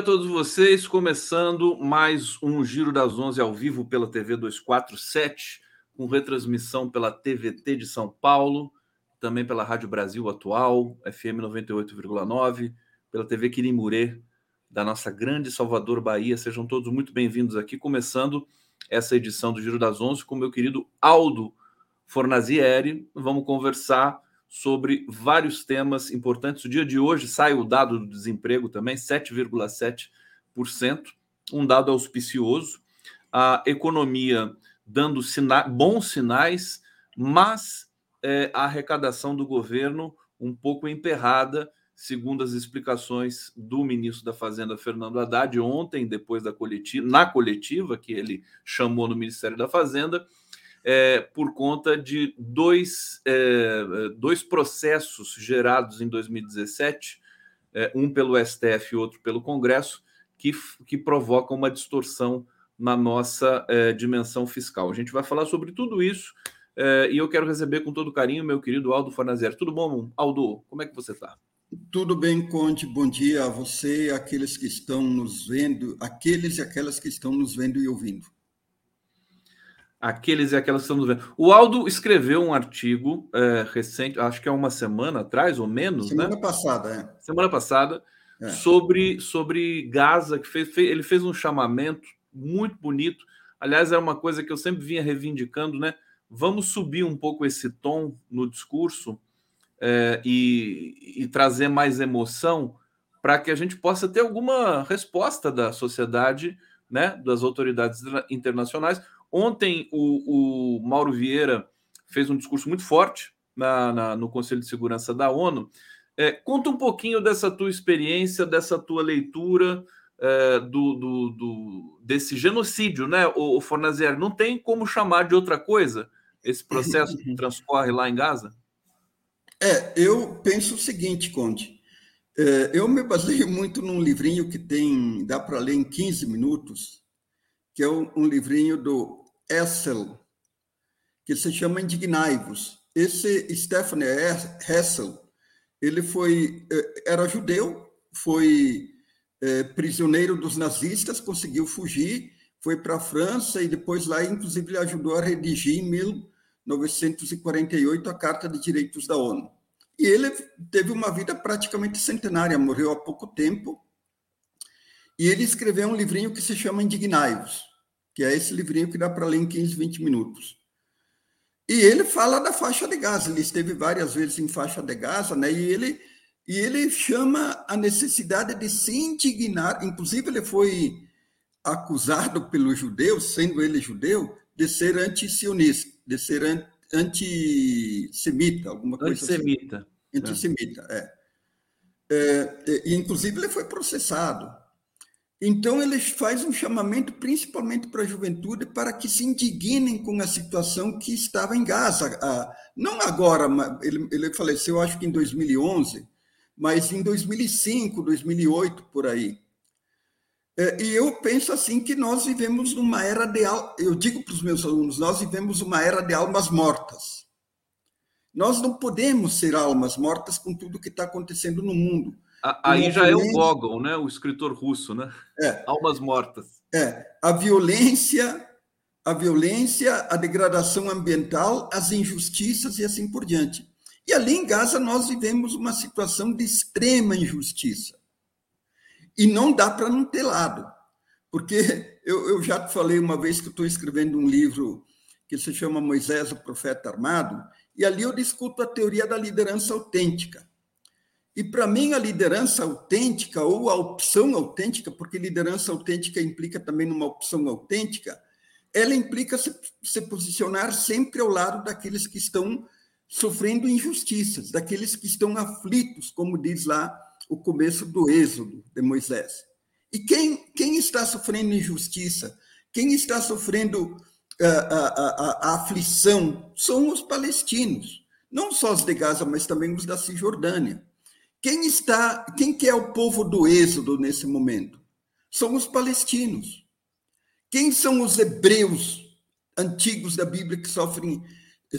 A todos vocês, começando mais um Giro das Onze ao vivo pela TV 247, com retransmissão pela TVT de São Paulo, também pela Rádio Brasil Atual, FM 98,9, pela TV Quirimurê, da nossa grande Salvador, Bahia. Sejam todos muito bem-vindos aqui, começando essa edição do Giro das Onze com meu querido Aldo Fornazieri. Vamos conversar sobre vários temas importantes. O dia de hoje sai o dado do desemprego também, 7,7%, um dado auspicioso. A economia dando sina bons sinais, mas é, a arrecadação do governo um pouco emperrada, segundo as explicações do ministro da Fazenda, Fernando Haddad, ontem, depois da coletiva, na coletiva que ele chamou no Ministério da Fazenda, é, por conta de dois, é, dois processos gerados em 2017, é, um pelo STF e outro pelo Congresso, que, que provocam uma distorção na nossa é, dimensão fiscal. A gente vai falar sobre tudo isso é, e eu quero receber com todo carinho meu querido Aldo Fornazieri. Tudo bom, Aldo? Como é que você está? Tudo bem, Conte. Bom dia a você aqueles que estão nos vendo, aqueles e aquelas que estão nos vendo e ouvindo. Aqueles e aquelas que estão nos vendo. O Aldo escreveu um artigo é, recente, acho que é uma semana atrás ou menos, semana né? passada, é. Semana passada, é. sobre, sobre Gaza, que fez, fez, ele fez um chamamento muito bonito. Aliás, é uma coisa que eu sempre vinha reivindicando, né? Vamos subir um pouco esse tom no discurso é, e, e trazer mais emoção para que a gente possa ter alguma resposta da sociedade, né, das autoridades internacionais Ontem o, o Mauro Vieira fez um discurso muito forte na, na, no Conselho de Segurança da ONU. É, conta um pouquinho dessa tua experiência, dessa tua leitura é, do, do, do, desse genocídio, né, o, o Fornazier? Não tem como chamar de outra coisa esse processo que transcorre lá em Gaza? É, eu penso o seguinte, Conde. É, eu me baseio muito num livrinho que tem, dá para ler em 15 minutos, que é um, um livrinho do Hessel, que se chama Indignai-vos. Esse Stephanie Hessel, ele foi eh, era judeu, foi é, prisioneiro dos nazistas, conseguiu fugir, foi para a França e depois lá, inclusive, ele ajudou a redigir em 1948 a Carta de Direitos da ONU. E ele teve uma vida praticamente centenária, morreu há pouco tempo. E ele escreveu um livrinho que se chama Indignai-vos que é esse livrinho que dá para ler em 15, 20 minutos. E ele fala da faixa de Gaza, ele esteve várias vezes em faixa de Gaza, né? E ele, e ele chama a necessidade de se indignar, inclusive ele foi acusado pelos judeus, sendo ele judeu, de ser anti-sionista, de ser antissemita, alguma coisa antissemita. assim. Antissemita. É. É, e, inclusive ele foi processado. Então, ele faz um chamamento principalmente para a juventude para que se indignem com a situação que estava em Gaza. Não agora, ele, ele faleceu acho que em 2011, mas em 2005, 2008, por aí. É, e eu penso assim que nós vivemos numa era de... Eu digo para os meus alunos, nós vivemos uma era de almas mortas. Nós não podemos ser almas mortas com tudo que está acontecendo no mundo. Aí já é o Gogol, né? O escritor russo, né? É. Almas mortas. É. A violência, a violência, a degradação ambiental, as injustiças e assim por diante. E ali em Gaza nós vivemos uma situação de extrema injustiça. E não dá para não ter lado. Porque eu, eu já te falei uma vez que estou escrevendo um livro que se chama Moisés, o Profeta Armado, e ali eu discuto a teoria da liderança autêntica. E para mim, a liderança autêntica ou a opção autêntica, porque liderança autêntica implica também numa opção autêntica, ela implica se, se posicionar sempre ao lado daqueles que estão sofrendo injustiças, daqueles que estão aflitos, como diz lá o começo do Êxodo de Moisés. E quem, quem está sofrendo injustiça, quem está sofrendo a, a, a, a aflição, são os palestinos, não só os de Gaza, mas também os da Cisjordânia. Quem está, quem que é o povo do Êxodo nesse momento? São os palestinos. Quem são os hebreus antigos da Bíblia que sofrem,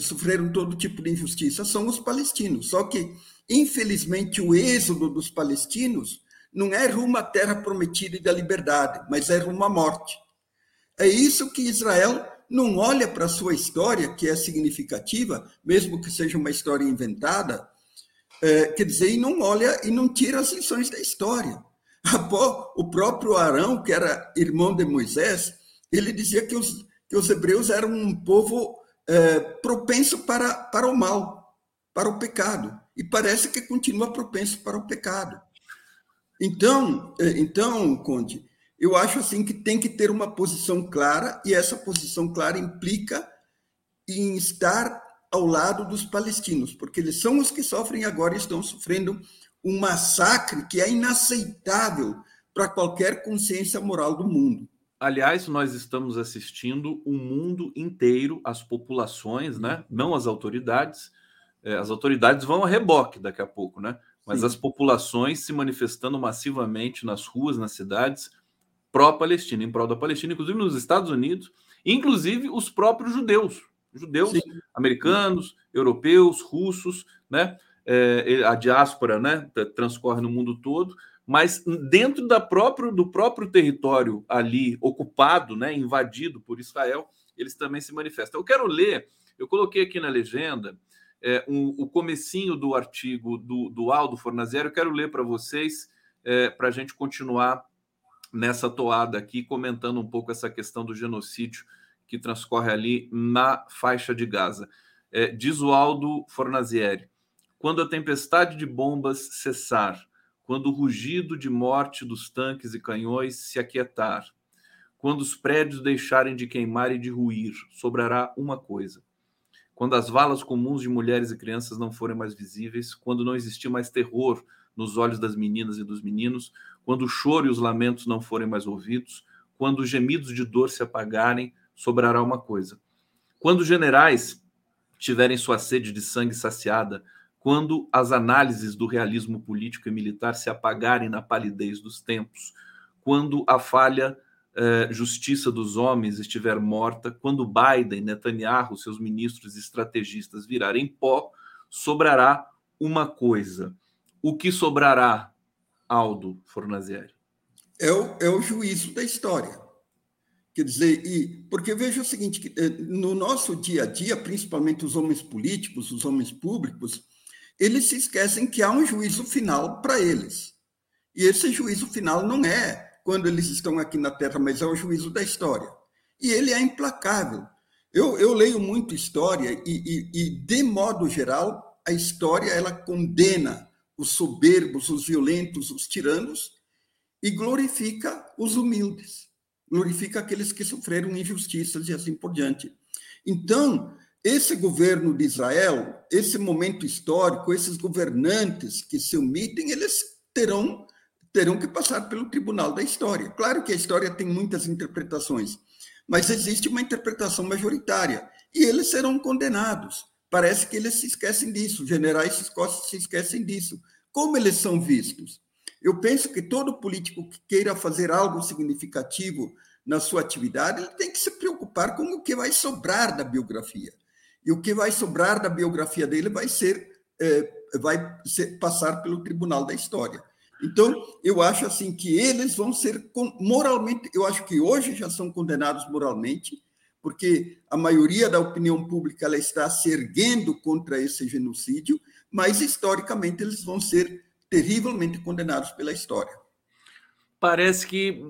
sofreram todo tipo de injustiça? São os palestinos. Só que, infelizmente, o êxodo dos palestinos não é rumo à terra prometida e da liberdade, mas é rumo à morte. É isso que Israel não olha para a sua história, que é significativa, mesmo que seja uma história inventada, é, quer dizer, e não olha e não tira as lições da história. O próprio Arão, que era irmão de Moisés, ele dizia que os, que os hebreus eram um povo é, propenso para, para o mal, para o pecado. E parece que continua propenso para o pecado. Então, é, então, Conde, eu acho assim que tem que ter uma posição clara, e essa posição clara implica em estar ao lado dos palestinos, porque eles são os que sofrem agora e estão sofrendo um massacre que é inaceitável para qualquer consciência moral do mundo. Aliás, nós estamos assistindo o mundo inteiro, as populações, né? não as autoridades. É, as autoridades vão a reboque daqui a pouco, né? mas Sim. as populações se manifestando massivamente nas ruas, nas cidades, pró-Palestina, em prol da Palestina, inclusive nos Estados Unidos, inclusive os próprios judeus, judeus Sim. americanos, europeus, russos, né? É, a diáspora, né, transcorre no mundo todo, mas dentro da próprio, do próprio território ali ocupado, né, invadido por Israel, eles também se manifestam. Eu quero ler, eu coloquei aqui na legenda é, um, o comecinho do artigo do, do Aldo Fornazieri, eu quero ler para vocês, é, para a gente continuar nessa toada aqui, comentando um pouco essa questão do genocídio que transcorre ali na faixa de Gaza. É, diz o Aldo Fornazieri: quando a tempestade de bombas cessar, quando o rugido de morte dos tanques e canhões se aquietar, quando os prédios deixarem de queimar e de ruir, sobrará uma coisa. Quando as valas comuns de mulheres e crianças não forem mais visíveis, quando não existir mais terror nos olhos das meninas e dos meninos, quando o choro e os lamentos não forem mais ouvidos, quando os gemidos de dor se apagarem, sobrará uma coisa. Quando os generais tiverem sua sede de sangue saciada, quando as análises do realismo político e militar se apagarem na palidez dos tempos, quando a falha eh, justiça dos homens estiver morta, quando Biden, Netanyahu, seus ministros e estrategistas virarem pó, sobrará uma coisa. O que sobrará Aldo Fornazieri? É o, é o juízo da história. Quer dizer, e, porque veja o seguinte: eh, no nosso dia a dia, principalmente os homens políticos, os homens públicos, eles se esquecem que há um juízo final para eles. E esse juízo final não é quando eles estão aqui na Terra, mas é o juízo da história. E ele é implacável. Eu, eu leio muito história e, e, e, de modo geral, a história ela condena os soberbos, os violentos, os tiranos, e glorifica os humildes, glorifica aqueles que sofreram injustiças e assim por diante. Então, esse governo de Israel, esse momento histórico, esses governantes que se omitem, eles terão terão que passar pelo tribunal da história. Claro que a história tem muitas interpretações, mas existe uma interpretação majoritária e eles serão condenados. Parece que eles se esquecem disso, generais se esquecem disso. Como eles são vistos? Eu penso que todo político que queira fazer algo significativo na sua atividade, ele tem que se preocupar com o que vai sobrar da biografia. E o que vai sobrar da biografia dele vai ser, é, vai ser, passar pelo tribunal da história. Então, eu acho assim que eles vão ser moralmente, eu acho que hoje já são condenados moralmente, porque a maioria da opinião pública ela está se erguendo contra esse genocídio, mas historicamente eles vão ser terrivelmente condenados pela história. Parece que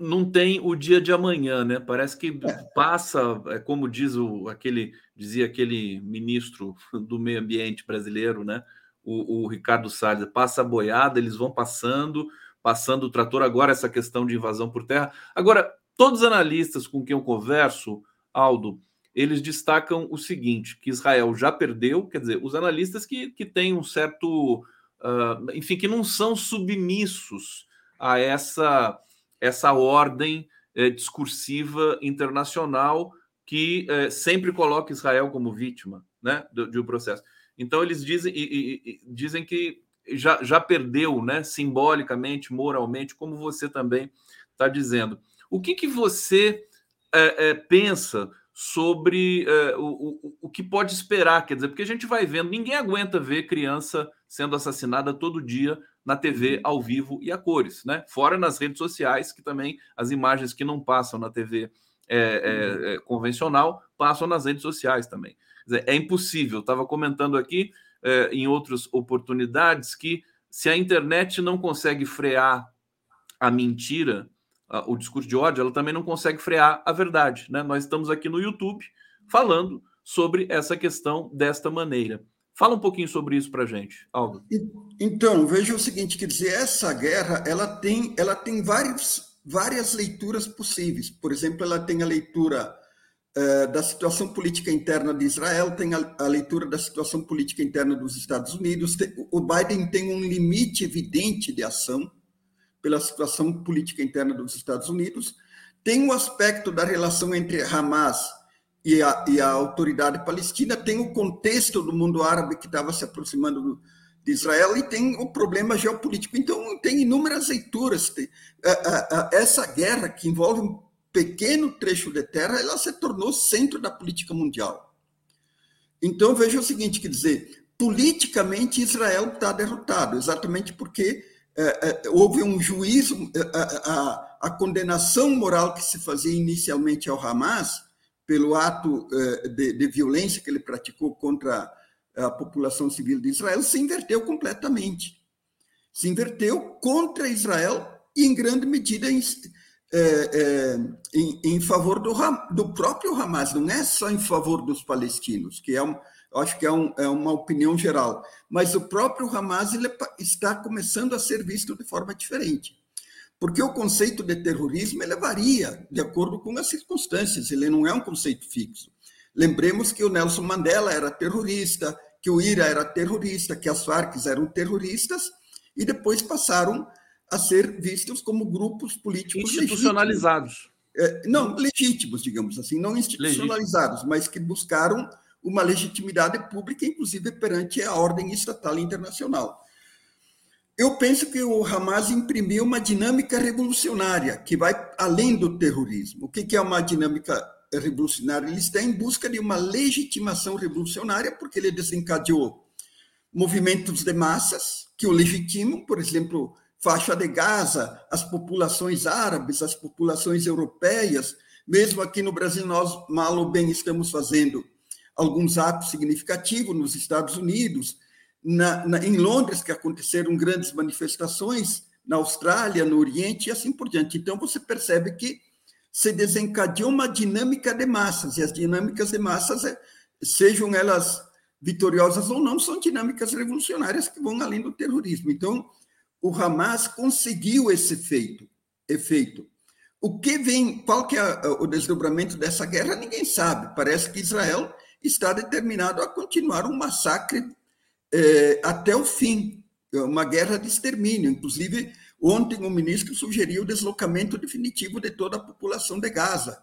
não tem o dia de amanhã, né? Parece que é. passa, é como diz o, aquele dizia aquele ministro do meio ambiente brasileiro, né? O, o Ricardo Salles, passa a boiada, eles vão passando, passando o trator. Agora essa questão de invasão por terra. Agora todos os analistas com quem eu converso, Aldo, eles destacam o seguinte: que Israel já perdeu, quer dizer, os analistas que, que têm um certo, uh, enfim, que não são submissos a essa, essa ordem eh, discursiva internacional que eh, sempre coloca Israel como vítima né, de, de um processo. Então, eles dizem, e, e, e, dizem que já, já perdeu né, simbolicamente, moralmente, como você também está dizendo. O que, que você é, é, pensa sobre uh, o, o, o que pode esperar, quer dizer, porque a gente vai vendo, ninguém aguenta ver criança sendo assassinada todo dia na TV uhum. ao vivo e a cores, né? Fora nas redes sociais, que também as imagens que não passam na TV é, é, uhum. é, convencional passam nas redes sociais também. Dizer, é impossível. Estava comentando aqui é, em outras oportunidades que se a internet não consegue frear a mentira, o discurso de ódio, ela também não consegue frear a verdade. Né? Nós estamos aqui no YouTube falando sobre essa questão desta maneira. Fala um pouquinho sobre isso para gente, Aldo. Então, veja o seguinte, quer dizer, essa guerra ela tem, ela tem vários, várias leituras possíveis. Por exemplo, ela tem a leitura uh, da situação política interna de Israel, tem a, a, leitura da situação política interna dos Estados Unidos. Tem, o Biden tem um limite evidente de ação pela situação política interna dos Estados Unidos. Tem o aspecto da relação entre Hamas e a, e a autoridade palestina, tem o contexto do mundo árabe que estava se aproximando do, de Israel e tem o problema geopolítico. Então, tem inúmeras leituras. Tem, a, a, essa guerra, que envolve um pequeno trecho de terra, ela se tornou centro da política mundial. Então, veja o seguinte, quer dizer, politicamente Israel está derrotado, exatamente porque é, é, houve um juízo, é, a, a, condenação moral que se fazia inicialmente ao Hamas, pelo ato eh, de, de, violência que ele praticou contra a população civil de Israel, se inverteu completamente. Se inverteu contra Israel e, em grande medida, em, é, é, em, em favor do, do, próprio Hamas, não é só em favor dos palestinos, que é um, acho que é, um, é, uma opinião geral, mas o próprio Hamas ele está começando a ser visto de forma diferente. Porque o conceito de terrorismo ele varia de acordo com as circunstâncias, ele não é um conceito fixo. Lembremos que o Nelson Mandela era terrorista, que o IRA era terrorista, que as Farc eram terroristas, e depois passaram a ser vistos como grupos políticos institucionalizados. Legítimos. É, não, legítimos, digamos assim, não institucionalizados, mas que buscaram uma legitimidade pública, inclusive perante a ordem estatal internacional. Eu penso que o Hamas imprimiu uma dinâmica revolucionária que vai além do terrorismo. O que é uma dinâmica revolucionária? Ele está em busca de uma legitimação revolucionária porque ele desencadeou movimentos de massas que o legitimam, por exemplo, faixa de Gaza, as populações árabes, as populações europeias, mesmo aqui no Brasil nós mal ou bem estamos fazendo alguns atos significativos nos Estados Unidos, na, na, em Londres, que aconteceram grandes manifestações, na Austrália, no Oriente e assim por diante. Então, você percebe que se desencadeou uma dinâmica de massas, e as dinâmicas de massas, é, sejam elas vitoriosas ou não, são dinâmicas revolucionárias que vão além do terrorismo. Então, o Hamas conseguiu esse efeito. efeito. O que vem, qual que é o desdobramento dessa guerra, ninguém sabe. Parece que Israel está determinado a continuar um massacre é, até o fim, é uma guerra de extermínio. Inclusive, ontem o ministro sugeriu o deslocamento definitivo de toda a população de Gaza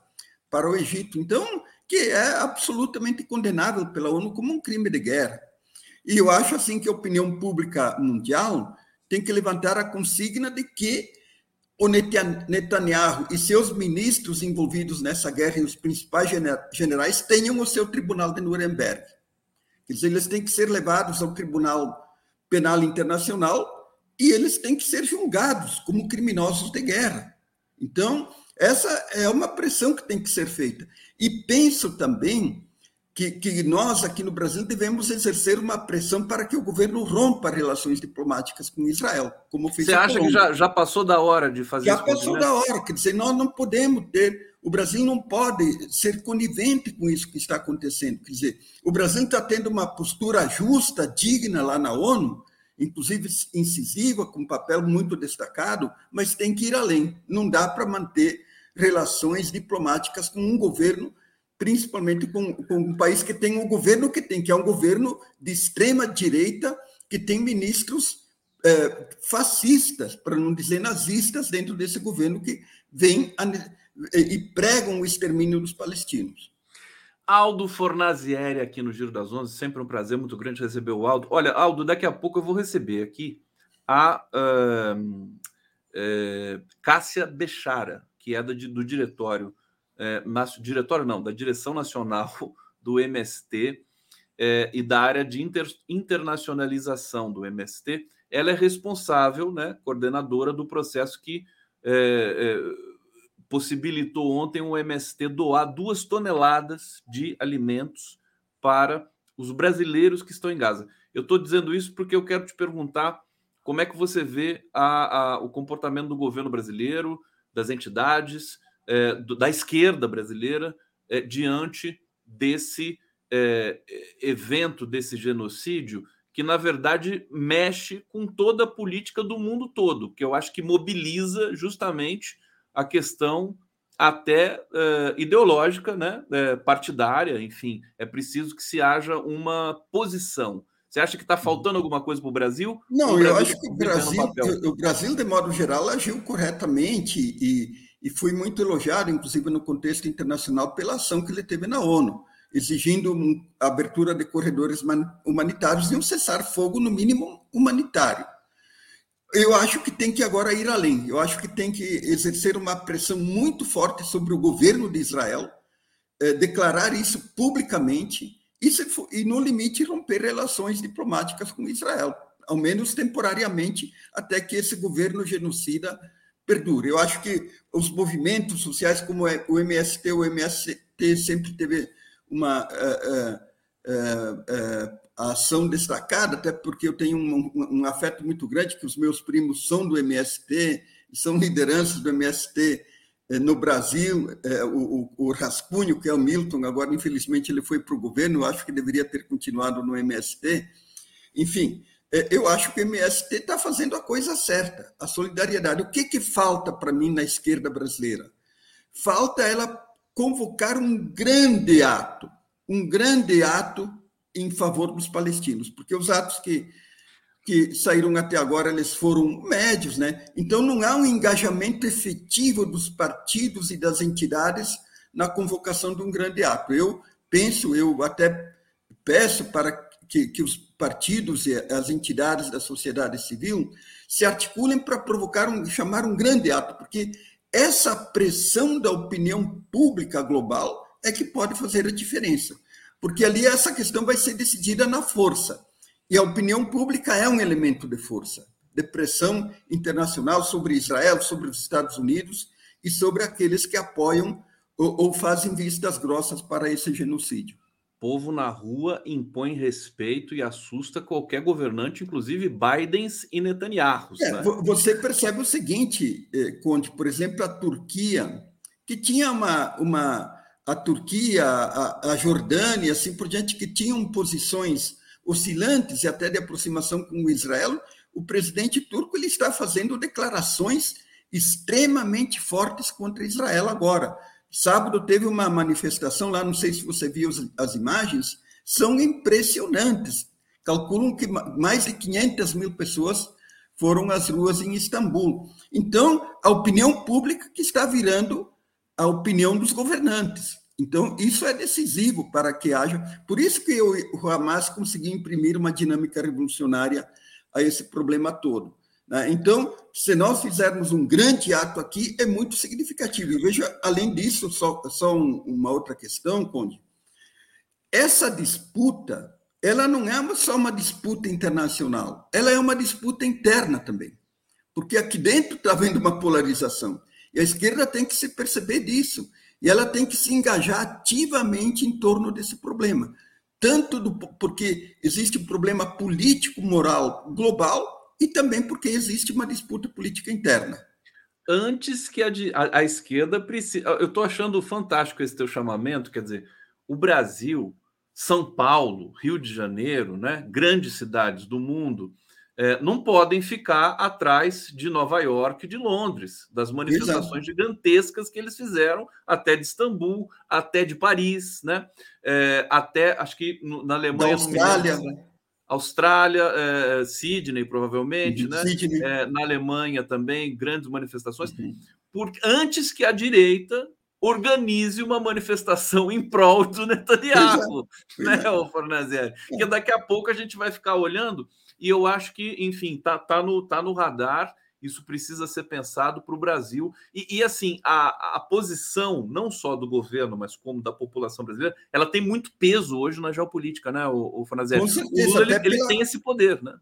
para o Egito. Então, que é absolutamente condenável pela ONU como um crime de guerra. E eu acho assim que a opinião pública mundial tem que levantar a consigna de que o Netanyahu e seus ministros envolvidos nessa guerra e os principais generais tenham o seu tribunal de Nuremberg. Eles, eles têm que ser levados ao Tribunal Penal Internacional e eles têm que ser julgados como criminosos de guerra. Então, essa é uma pressão que tem que ser feita. E penso também que, que, nós, aqui no Brasil, devemos exercer uma pressão para que o governo rompa relações diplomáticas com Israel, como fez Você acha que já, já passou da hora de fazer já isso? Já passou da hora. Quer dizer, nós não podemos ter o Brasil não pode ser conivente com isso que está acontecendo. Quer dizer, o Brasil está tendo uma postura justa, digna lá na ONU, inclusive incisiva, com um papel muito destacado, mas tem que ir além. Não dá para manter relações diplomáticas com um governo, principalmente com, com um país que tem um governo que tem, que é um governo de extrema direita, que tem ministros é, fascistas, para não dizer nazistas, dentro desse governo que vem e pregam o extermínio dos palestinos. Aldo Fornazieri aqui no Giro das Onze, sempre um prazer muito grande receber o Aldo. Olha, Aldo, daqui a pouco eu vou receber aqui a uh, uh, Cássia Bechara, que é do, do diretório na, diretório não, da direção nacional do MST é, e da área de inter, internacionalização do MST. Ela é responsável, né, coordenadora do processo que possibilitou ontem o MST doar duas toneladas de alimentos para os brasileiros que estão em Gaza. Eu estou dizendo isso porque eu quero te perguntar como é que você vê a, a, o comportamento do governo brasileiro, das entidades, é, do, da esquerda brasileira, é, diante desse é, evento, desse genocídio, que na verdade mexe com toda a política do mundo todo, que eu acho que mobiliza justamente a questão até uh, ideológica, né, uh, partidária, enfim, é preciso que se haja uma posição. Você acha que está faltando alguma coisa para o Brasil? Não, eu acho que o Brasil, o Brasil, de modo geral, agiu corretamente e, e foi muito elogiado, inclusive no contexto internacional, pela ação que ele teve na ONU, exigindo a abertura de corredores humanitários e um cessar-fogo, no mínimo, humanitário. Eu acho que tem que agora ir além. Eu acho que tem que exercer uma pressão muito forte sobre o governo de Israel, eh, declarar isso publicamente e, se e, no limite, romper relações diplomáticas com Israel, ao menos temporariamente, até que esse governo genocida perdure. Eu acho que os movimentos sociais, como é o MST, o MST sempre teve uma. Uh, uh, uh, a ação destacada, até porque eu tenho um, um, afeto muito grande, que os meus primos são do MST, são lideranças do MST eh, no Brasil, eh, o, o, Rascunho, que é o Milton, agora infelizmente ele foi para o governo, eu acho que deveria ter continuado no MST. Enfim, eh, eu acho que o MST está fazendo a coisa certa, a solidariedade. O que, que falta para mim na esquerda brasileira? Falta ela convocar um grande ato, um grande ato em favor dos palestinos, porque os atos que, que saíram até agora eles foram médios, né? Então não há um engajamento efetivo dos partidos e das entidades na convocação de um grande ato. Eu penso, eu até peço para que, que os partidos e as entidades da sociedade civil se articulem para provocar um, chamar um grande ato, porque essa pressão da opinião pública global é que pode fazer a diferença porque ali essa questão vai ser decidida na força. E a opinião pública é um elemento de força, de pressão internacional sobre Israel, sobre os Estados Unidos e sobre aqueles que apoiam ou, ou fazem vistas grossas para esse genocídio. Povo na rua impõe respeito e assusta qualquer governante, inclusive Bidens e Netanyahu. É, né? Você percebe o seguinte, eh, Conte, por exemplo, a Turquia, que tinha uma, uma a Turquia, a, a Jordânia, assim por diante, que tinham posições oscilantes e até de aproximação com Israel, o presidente turco ele está fazendo declarações extremamente fortes contra Israel agora. Sábado teve uma manifestação lá, não sei se você viu as imagens, são impressionantes. Calculam que mais de 500 mil pessoas foram às ruas em Istambul. Então, a opinião pública que está virando a opinião dos governantes. Então, isso é decisivo para que haja. Por isso que o Hamas conseguiu imprimir uma dinâmica revolucionária a esse problema todo. Né? Então, se nós fizermos um grande ato aqui, é muito significativo. E veja, além disso, só, só uma outra questão, Conde. Essa disputa, ela não é só uma disputa internacional, ela é uma disputa interna também. Porque aqui dentro está havendo uma polarização. E a esquerda tem que se perceber disso. E ela tem que se engajar ativamente em torno desse problema. Tanto do, porque existe um problema político-moral global e também porque existe uma disputa política interna. Antes que a, a, a esquerda precisa. Eu estou achando fantástico esse teu chamamento, quer dizer, o Brasil, São Paulo, Rio de Janeiro, né, grandes cidades do mundo, é, não podem ficar atrás de Nova York e de Londres, das manifestações Exato. gigantescas que eles fizeram, até de Istambul, até de Paris, né? É, até, acho que na Alemanha... Da Austrália, né? Austrália, é, Sydney, provavelmente, uhum, né? Sydney. É, na Alemanha também, grandes manifestações. Uhum. Por, antes que a direita organize uma manifestação em prol do Netanyahu, é, né, o Fornazieri? Porque daqui a pouco a gente vai ficar olhando e eu acho que, enfim, tá, tá, no, tá no radar isso precisa ser pensado para o Brasil. E, e assim, a, a, posição, não só do governo, mas como da população brasileira, ela tem muito peso hoje na geopolítica, né, o, o certeza, o Lula, ele, pela... ele tem esse poder, né?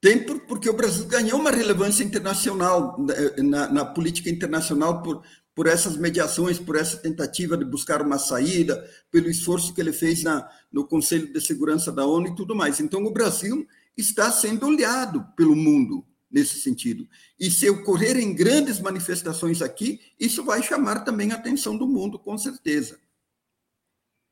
Tem porque o Brasil ganhou uma relevância internacional, né, na, na, política internacional, por, por essas mediações, por essa tentativa de buscar uma saída, pelo esforço que ele fez na, no Conselho de Segurança da ONU e tudo mais. Então, o Brasil está sendo olhado pelo mundo nesse sentido. E se ocorrerem grandes manifestações aqui, isso vai chamar também a atenção do mundo, com certeza.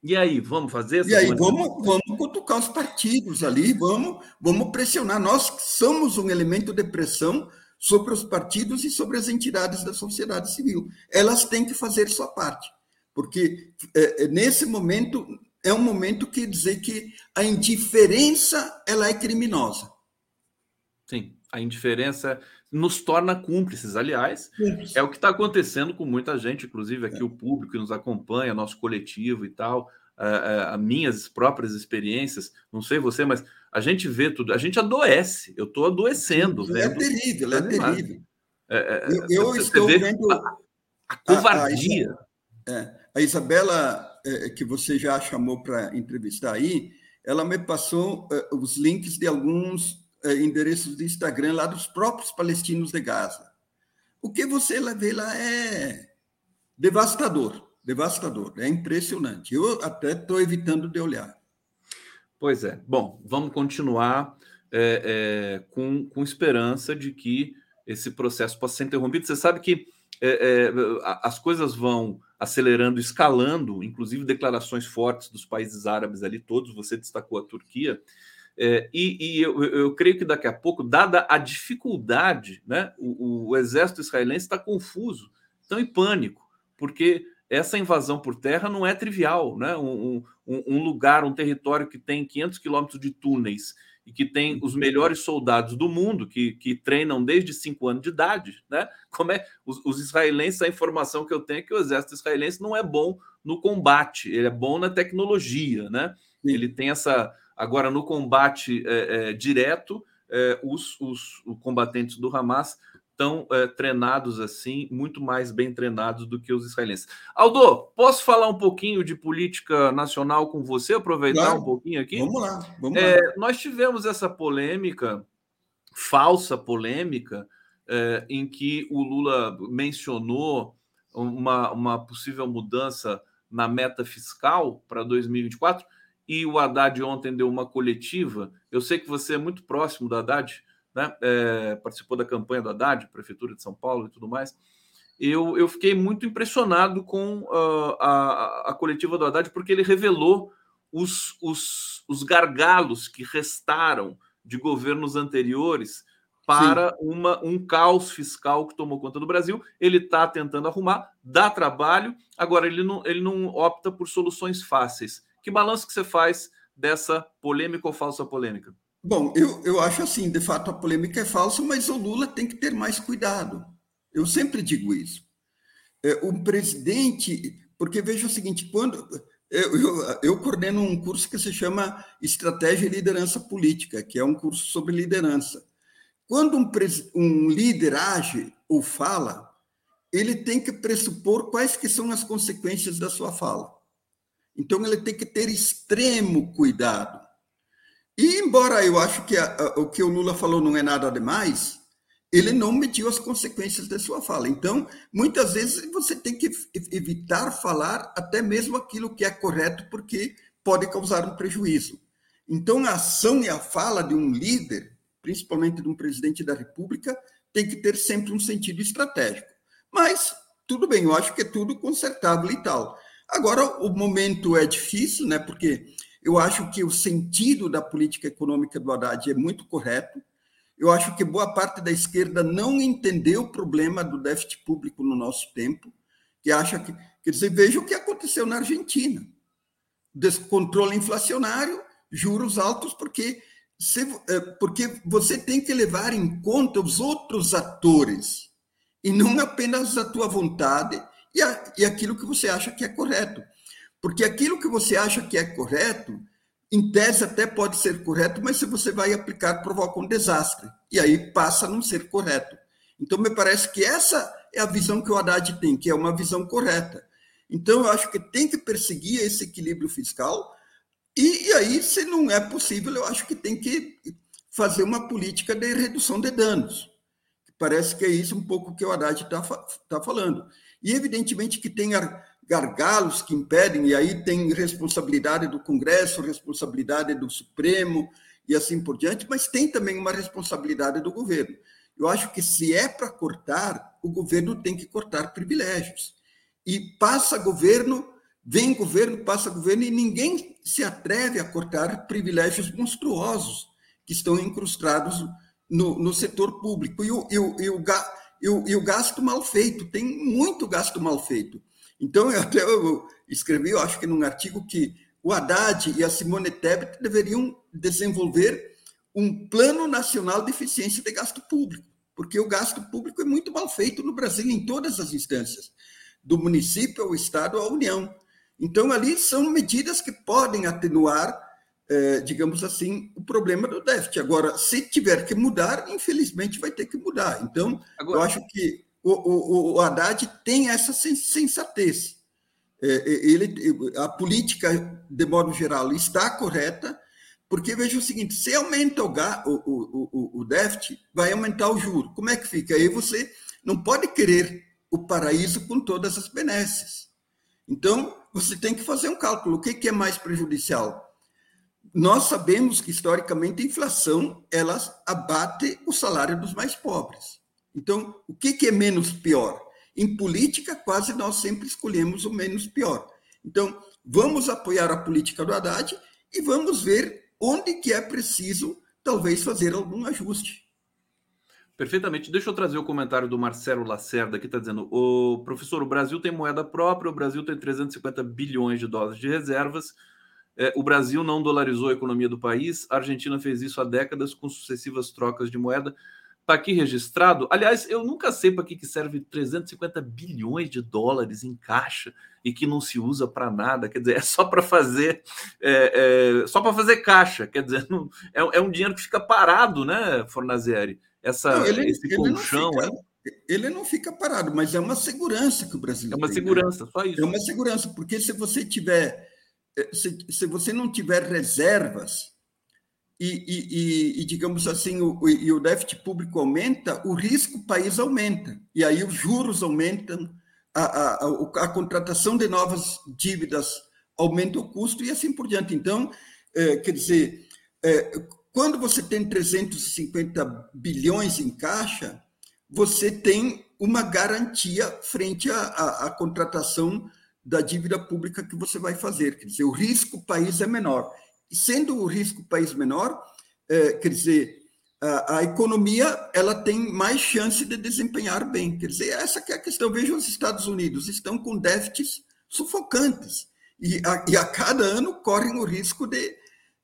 E aí, vamos fazer essa E aí, vamos, vamos cutucar os partidos ali, vamos, vamos pressionar. Nós somos um elemento de pressão sobre os partidos e sobre as entidades da sociedade civil. Elas têm que fazer sua parte, porque é, nesse momento é um momento que dizer que a indiferença ela é criminosa. Sim, a indiferença nos torna cúmplices. Aliás, é o que está acontecendo com muita gente, inclusive aqui é. o público que nos acompanha, nosso coletivo e tal, as minhas próprias experiências. Não sei você, mas a gente vê tudo, a gente adoece. Eu estou adoecendo. É terrível, é terrível. É, é, eu, eu estou vendo a, a covardia. A, a, a Isabela, é, que você já chamou para entrevistar aí, ela me passou é, os links de alguns é, endereços de Instagram lá dos próprios palestinos de Gaza. O que você vê lá é devastador, devastador, é impressionante. Eu até estou evitando de olhar. Pois é. Bom, vamos continuar é, é, com, com esperança de que esse processo possa ser interrompido. Você sabe que é, é as coisas vão acelerando, escalando, inclusive declarações fortes dos países árabes ali, todos, você destacou a Turquia, é, e, e eu, eu, creio que daqui a pouco, dada a dificuldade, né, o, o exército israelense está confuso, estão em pânico, porque essa invasão por terra não é trivial, né? Um, um, um lugar, um território que tem 500 quilômetros de túneis e que tem os melhores soldados do mundo, que, que treinam desde 5 anos de idade, né? Como é os, os, israelenses, a informação que eu tenho é que o exército israelense não é bom no combate, ele é bom na tecnologia, né? Ele tem essa agora no combate é, é, direto, é, os, os, os combatentes do Hamas tão é, treinados assim, muito mais bem treinados do que os israelenses. Aldo, posso falar um pouquinho de política nacional com você? Aproveitar claro. um pouquinho aqui? Vamos lá, vamos é, lá. Nós tivemos essa polêmica, falsa polêmica, é, em que o Lula mencionou uma, uma possível mudança na meta fiscal para 2024 e o Haddad ontem deu uma coletiva. Eu sei que você é muito próximo do Haddad, né? É, participou da campanha do Haddad, Prefeitura de São Paulo e tudo mais. Eu, eu fiquei muito impressionado com uh, a, a coletiva do Haddad, porque ele revelou os, os, os gargalos que restaram de governos anteriores para uma, um caos fiscal que tomou conta do Brasil. Ele está tentando arrumar, dá trabalho, agora ele não, ele não opta por soluções fáceis. Que balanço que você faz dessa polêmica ou falsa polêmica? Bom, eu, eu acho assim, de fato a polêmica é falsa, mas o Lula tem que ter mais cuidado. Eu sempre digo isso. É, presidente, porque veja o seguinte, quando eu, eu, eu, coordeno um curso que se chama Estratégia e Liderança Política, que é um curso sobre liderança. Quando um, um líder age ou fala, ele tem que pressupor quais que são as consequências da sua fala. Então ele tem que ter extremo cuidado. E embora eu acho que a, a, o que o Lula falou não é nada demais, ele não mediu as consequências da sua fala. Então, muitas vezes você tem que evitar falar até mesmo aquilo que é correto, porque pode causar um prejuízo. Então, a ação e a fala de um líder, principalmente de um presidente da República, tem que ter sempre um sentido estratégico. Mas, tudo bem, eu acho que é tudo consertável e tal. Agora, o momento é difícil, né? Porque eu acho que o sentido da política econômica do Haddad é muito correto. Eu acho que boa parte da esquerda não entendeu o problema do déficit público no nosso tempo, que acha que. Quer dizer, veja o que aconteceu na Argentina: descontrole inflacionário, juros altos, porque, se, é, porque você tem que levar em conta os outros atores, e não apenas a tua vontade e, a, e aquilo que você acha que é correto. Porque aquilo que você acha que é correto, em tese até pode ser correto, mas se você vai aplicar, provoca um desastre. E aí passa a não ser correto. Então, me parece que essa é a visão que o Haddad tem, que é uma visão correta. Então, eu acho que tem que perseguir esse equilíbrio fiscal, e, e aí, se não é possível, eu acho que tem que fazer uma política de redução de danos. Parece que é isso um pouco que o Haddad está tá falando. E, evidentemente, que tem gargalos que impedem, e aí tem responsabilidade do Congresso, responsabilidade do Supremo e assim por diante, mas tem também uma responsabilidade do governo. Eu acho que se é para cortar, o governo tem que cortar privilégios. E passa governo, vem governo, passa governo, e ninguém se atreve a cortar privilégios monstruosos que estão incrustados no, no setor público. E o, e, o, e, o, e, o, e o gasto mal feito, tem muito gasto mal feito. Então, eu até eu escrevi, eu acho que num artigo, que o Haddad e a Simone Tebet deveriam desenvolver um plano nacional de eficiência de gasto público, porque o gasto público é muito mal feito no Brasil em todas as instâncias, do município ao Estado à União. Então, ali são medidas que podem atenuar, eh, digamos assim, o problema do déficit. Agora, se tiver que mudar, infelizmente vai ter que mudar. Então, Agora... eu acho que o, o, o Haddad tem essa sensatez. É, é, ele, a política, de modo geral, está correta, porque veja o seguinte: se aumenta o, o, o, o déficit, vai aumentar o juro. Como é que fica? Aí você não pode querer o paraíso com todas as benesses. Então, você tem que fazer um cálculo. O que é mais prejudicial? Nós sabemos que, historicamente, a inflação ela abate o salário dos mais pobres. Então, o que, que é menos pior? Em política, quase nós sempre escolhemos o menos pior. Então, vamos apoiar a política do Haddad e vamos ver onde que é preciso, talvez, fazer algum ajuste. Perfeitamente. Deixa eu trazer o comentário do Marcelo Lacerda, que está dizendo: o professor, o Brasil tem moeda própria, o Brasil tem 350 bilhões de dólares de reservas. É, o Brasil não dolarizou a economia do país, a Argentina fez isso há décadas com sucessivas trocas de moeda. Está aqui registrado. Aliás, eu nunca sei para que, que serve 350 bilhões de dólares em caixa e que não se usa para nada. Quer dizer, é só para fazer é, é, só para fazer caixa. Quer dizer, não, é, é, um dinheiro que fica parado, né, Fornazieri? Essa, não, ele, esse ele colchão. Não fica, ele não fica parado, mas é uma segurança que o brasileiro. É uma tem, né? segurança, né? só isso. É uma segurança, porque se você tiver. Eh, se, se você não tiver reservas e, e, e, digamos assim, o, e o déficit público aumenta, o risco país aumenta. E aí os juros aumentam, a, a, a, a contratação de novas dívidas aumenta o custo e assim por diante. Então, é, quer dizer, é, quando você tem 350 bilhões em caixa, você tem uma garantia frente à, à contratação da dívida pública que você vai fazer. Quer dizer, o risco país é menor sendo o risco país menor, é, quer dizer, a, a, economia ela tem mais chance de desempenhar bem. Quer dizer, essa que é a questão. Veja os Estados Unidos, estão com déficits sufocantes e a, e a cada ano correm o risco de,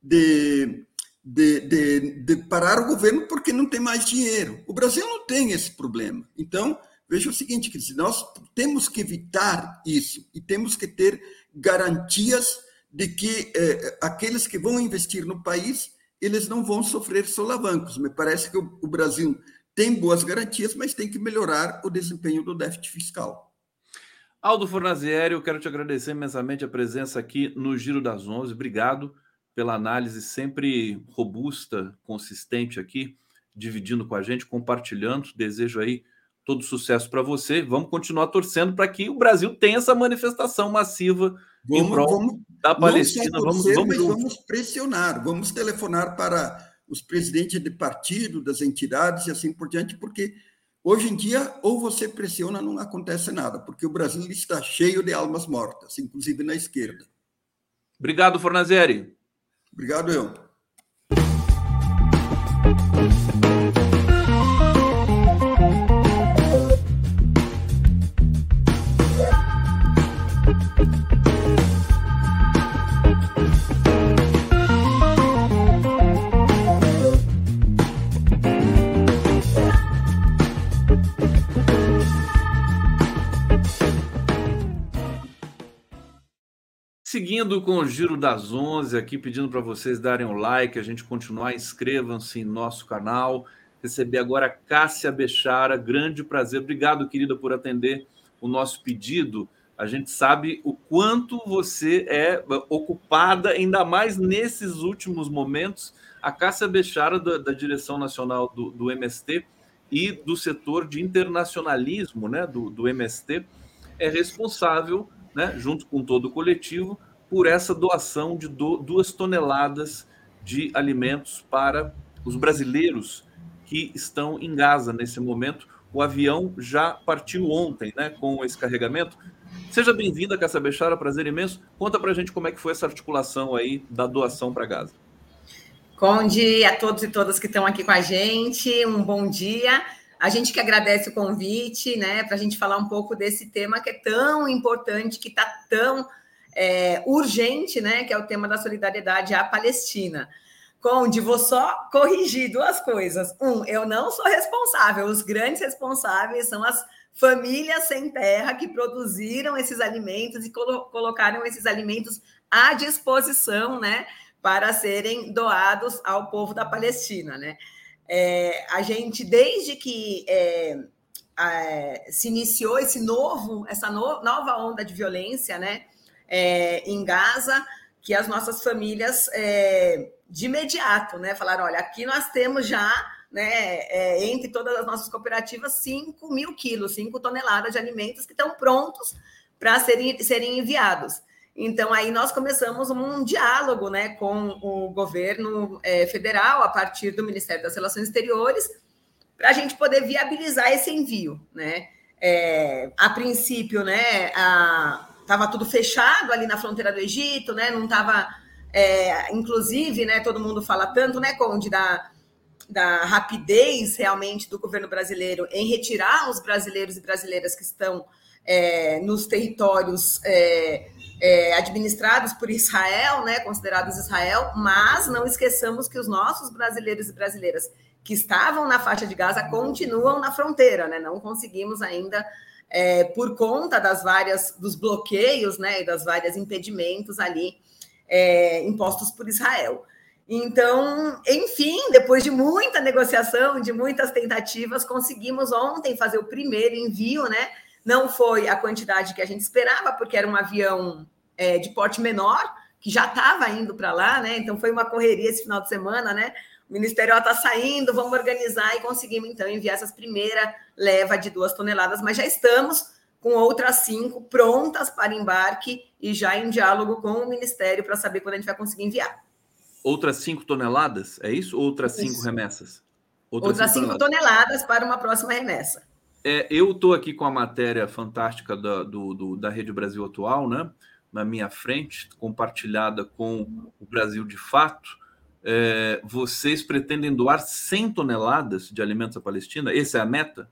de, de, de, de parar o governo porque não tem mais dinheiro. O Brasil não tem esse problema. Então, veja o seguinte, quer dizer, nós temos que evitar isso e temos que ter garantias de que eh, aqueles que vão investir no país, eles não vão sofrer solavancos. Me parece que o, o Brasil tem boas garantias, mas tem que melhorar o desempenho do déficit fiscal. Aldo Fornazieri, eu quero te agradecer imensamente a presença aqui no Giro das Onze. Obrigado pela análise sempre robusta, consistente aqui, dividindo com a gente, compartilhando. Desejo aí todo sucesso para você. Vamos continuar torcendo para que o Brasil tenha essa manifestação massiva Vamos, vamos da Palestina. Vamos, vamos, vamos pressionar, vamos telefonar para os presidentes de partido, das entidades e assim por diante, porque hoje em dia, ou você pressiona, não acontece nada, porque o Brasil está cheio de almas mortas, inclusive na esquerda. Obrigado, Fornazieri. Obrigado, eu. Seguindo com o Giro das 11, aqui pedindo para vocês darem o um like, a gente continuar, inscrevam-se em nosso canal. receber agora a Cássia Bechara. Grande prazer. Obrigado, querida, por atender o nosso pedido. A gente sabe o quanto você é ocupada, ainda mais nesses últimos momentos. A Cássia Bechara, da, da direção nacional do, do, MST e do setor de internacionalismo né, do, do MST, é responsável, né, junto com todo o coletivo, por essa doação de do, duas toneladas de alimentos para os brasileiros que estão em Gaza nesse momento. O avião já partiu ontem né, com esse carregamento. Seja bem-vinda, Cássia Bechara, prazer imenso. Conta para a gente como é que foi essa articulação aí da doação para Gaza. Dia a todos e todas que estão aqui com a gente, um bom dia. A gente que agradece o convite, né, para a gente falar um pouco desse tema que é tão importante, que está tão é, urgente, né, que é o tema da solidariedade à Palestina. Conde, vou só corrigir duas coisas. Um, eu não sou responsável, os grandes responsáveis são as famílias sem terra que produziram esses alimentos e colo colocaram esses alimentos à disposição, né, para serem doados ao povo da Palestina, né. É, a gente, desde que é, se iniciou esse novo, essa no, nova onda de violência, né, é, em Gaza, que as nossas famílias é, de imediato, né? Falaram: olha, aqui nós temos já, né, é, entre todas as nossas cooperativas, 5 mil quilos, 5 toneladas de alimentos que estão prontos para serem, serem enviados. Então, aí nós começamos um diálogo né, com o governo é, federal, a partir do Ministério das Relações Exteriores, para a gente poder viabilizar esse envio. Né? É, a princípio, né, a, estava tudo fechado ali na fronteira do Egito, né? Não estava, é, inclusive, né? Todo mundo fala tanto, né, Conde, da, da rapidez realmente do governo brasileiro em retirar os brasileiros e brasileiras que estão é, nos territórios é, é, administrados por Israel, né, considerados Israel, mas não esqueçamos que os nossos brasileiros e brasileiras que estavam na faixa de Gaza continuam na fronteira, né? Não conseguimos ainda é, por conta das várias dos bloqueios, né, e das várias impedimentos ali é, impostos por Israel. Então, enfim, depois de muita negociação, de muitas tentativas, conseguimos ontem fazer o primeiro envio, né? Não foi a quantidade que a gente esperava, porque era um avião é, de porte menor, que já estava indo para lá, né? Então foi uma correria esse final de semana, né? O Ministério está saindo, vamos organizar e conseguimos então enviar essas primeira leva de duas toneladas, mas já estamos com outras cinco prontas para embarque e já em diálogo com o Ministério para saber quando a gente vai conseguir enviar. Outras cinco toneladas, é isso? Outras isso. cinco remessas? Outras, outras cinco, cinco toneladas. toneladas. para uma próxima remessa. É, eu estou aqui com a matéria fantástica da, do, do, da Rede Brasil Atual, né? Na minha frente, compartilhada com o Brasil de Fato é, vocês pretendem doar 100 toneladas de alimentos à Palestina? Essa é a meta?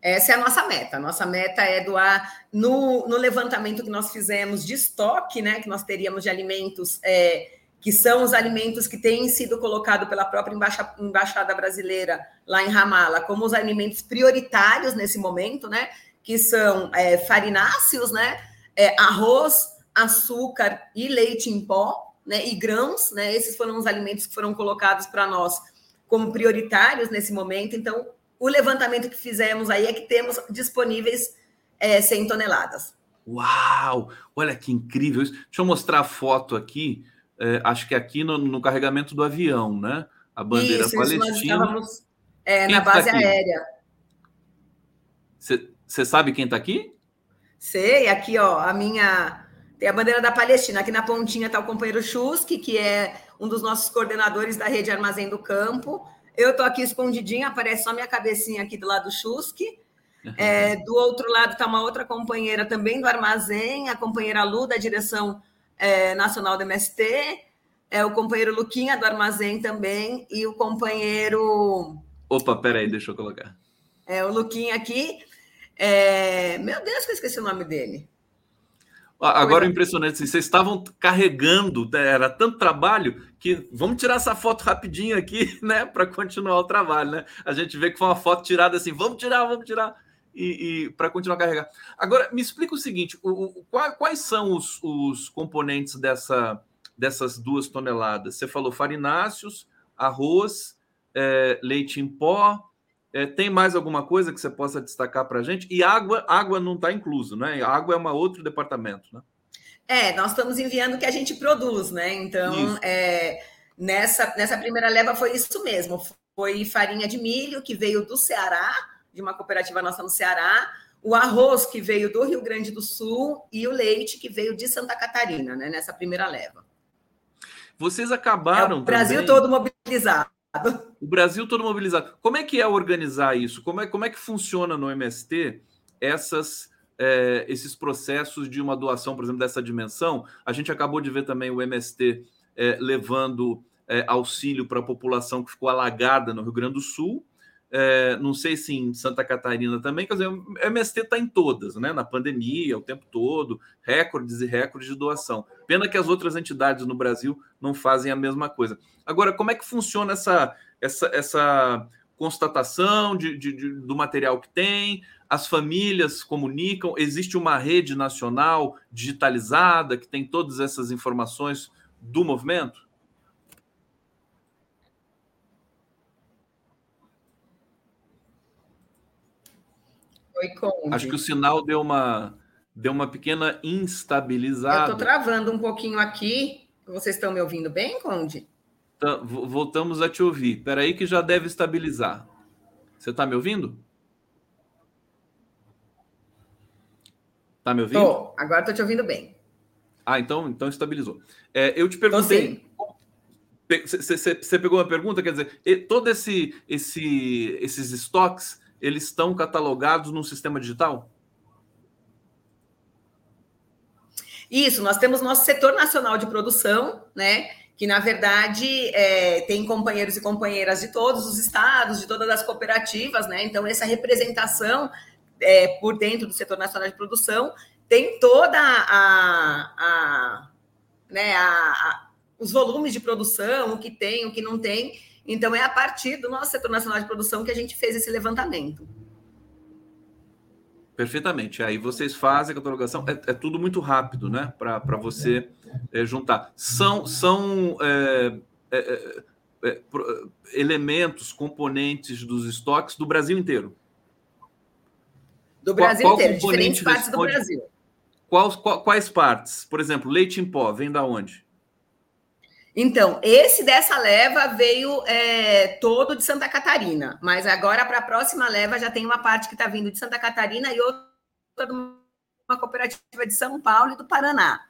Essa é a nossa meta. A nossa meta é doar no, no levantamento que nós fizemos de estoque, né? Que nós teríamos de alimentos, é, que são os alimentos que têm sido colocados pela própria embaixa, embaixada brasileira lá em Ramala, como os alimentos prioritários nesse momento, né? Que são é, farináceos, né? É, arroz, açúcar e leite em pó né, e grãos, né? Esses foram os alimentos que foram colocados para nós como prioritários nesse momento. Então, o levantamento que fizemos aí é que temos disponíveis é, 100 toneladas. Uau! Olha que incrível isso. Deixa eu mostrar a foto aqui. É, acho que aqui no, no, carregamento do avião, né? A bandeira isso, palestina. Isso, nós estávamos é, na tá base tá aérea. Você sabe quem está aqui? Sei, aqui, ó, a minha tem a bandeira da Palestina. Aqui na pontinha está o companheiro Chusky, que é um dos nossos coordenadores da rede Armazém do Campo. Eu estou aqui escondidinha, aparece só minha cabecinha aqui do lado do Chusky. É, do outro lado está uma outra companheira também do Armazém, a companheira Lu, da direção é, nacional do MST, é, o companheiro Luquinha, do Armazém também, e o companheiro. Opa, peraí, deixa eu colocar. É, o Luquinha aqui. É... Meu Deus, que eu esqueci o nome dele. Agora o impressionante, assim, vocês estavam carregando, né, era tanto trabalho que vamos tirar essa foto rapidinho aqui, né, para continuar o trabalho, né? A gente vê que foi uma foto tirada assim, vamos tirar, vamos tirar, e, e para continuar a carregar. Agora, me explica o seguinte: o, o, quais, quais, são os, os componentes dessa, dessas duas toneladas? Você falou farináceos, arroz, é, leite em pó. É, tem mais alguma coisa que você possa destacar para a gente? E água, água não está incluso, né? Água é um outro departamento, né? É, nós estamos enviando o que a gente produz, né? Então, é, nessa, nessa primeira leva foi isso mesmo. Foi farinha de milho que veio do Ceará, de uma cooperativa nossa no Ceará, o arroz que veio do Rio Grande do Sul e o leite que veio de Santa Catarina, né? Nessa primeira leva. Vocês acabaram. É o Brasil também... todo mobilizado. O Brasil todo mobilizado. Como é que é organizar isso? Como é, como é que funciona no MST essas, é, esses processos de uma doação, por exemplo, dessa dimensão? A gente acabou de ver também o MST é, levando é, auxílio para a população que ficou alagada no Rio Grande do Sul. É, não sei se em Santa Catarina também, quer dizer, o MST está em todas, né? Na pandemia, o tempo todo, recordes e recordes de doação. Pena que as outras entidades no Brasil não fazem a mesma coisa. Agora, como é que funciona essa, essa, essa constatação de, de, de, do material que tem? As famílias comunicam? Existe uma rede nacional digitalizada que tem todas essas informações do movimento? Acho que o sinal deu uma, deu uma pequena instabilizada. Eu estou travando um pouquinho aqui. Vocês estão me ouvindo bem, Conde? Tá, voltamos a te ouvir. Espera aí que já deve estabilizar. Você está me ouvindo? Está me ouvindo? Tô. Agora estou te ouvindo bem. Ah, então, então estabilizou. É, eu te perguntei. Você pegou uma pergunta, quer dizer, todo esse, esse, esses estoques eles estão catalogados no sistema digital? Isso, nós temos nosso setor nacional de produção, né? Que na verdade é, tem companheiros e companheiras de todos os estados, de todas as cooperativas, né? Então, essa representação é, por dentro do setor nacional de produção tem toda a, a né, a, a, os volumes de produção, o que tem, o que não tem, então, é a partir do nosso setor nacional de produção que a gente fez esse levantamento. Perfeitamente. Aí vocês fazem a catalogação, é, é tudo muito rápido, né? Para você é, juntar. São, são é, elementos, componentes dos estoques do Brasil inteiro. Do Brasil qual, qual inteiro, diferentes partes do Brasil. Quais, quais partes? Por exemplo, leite em pó, vem da onde? Então, esse dessa leva veio é, todo de Santa Catarina, mas agora para a próxima leva já tem uma parte que está vindo de Santa Catarina e outra de uma cooperativa de São Paulo e do Paraná.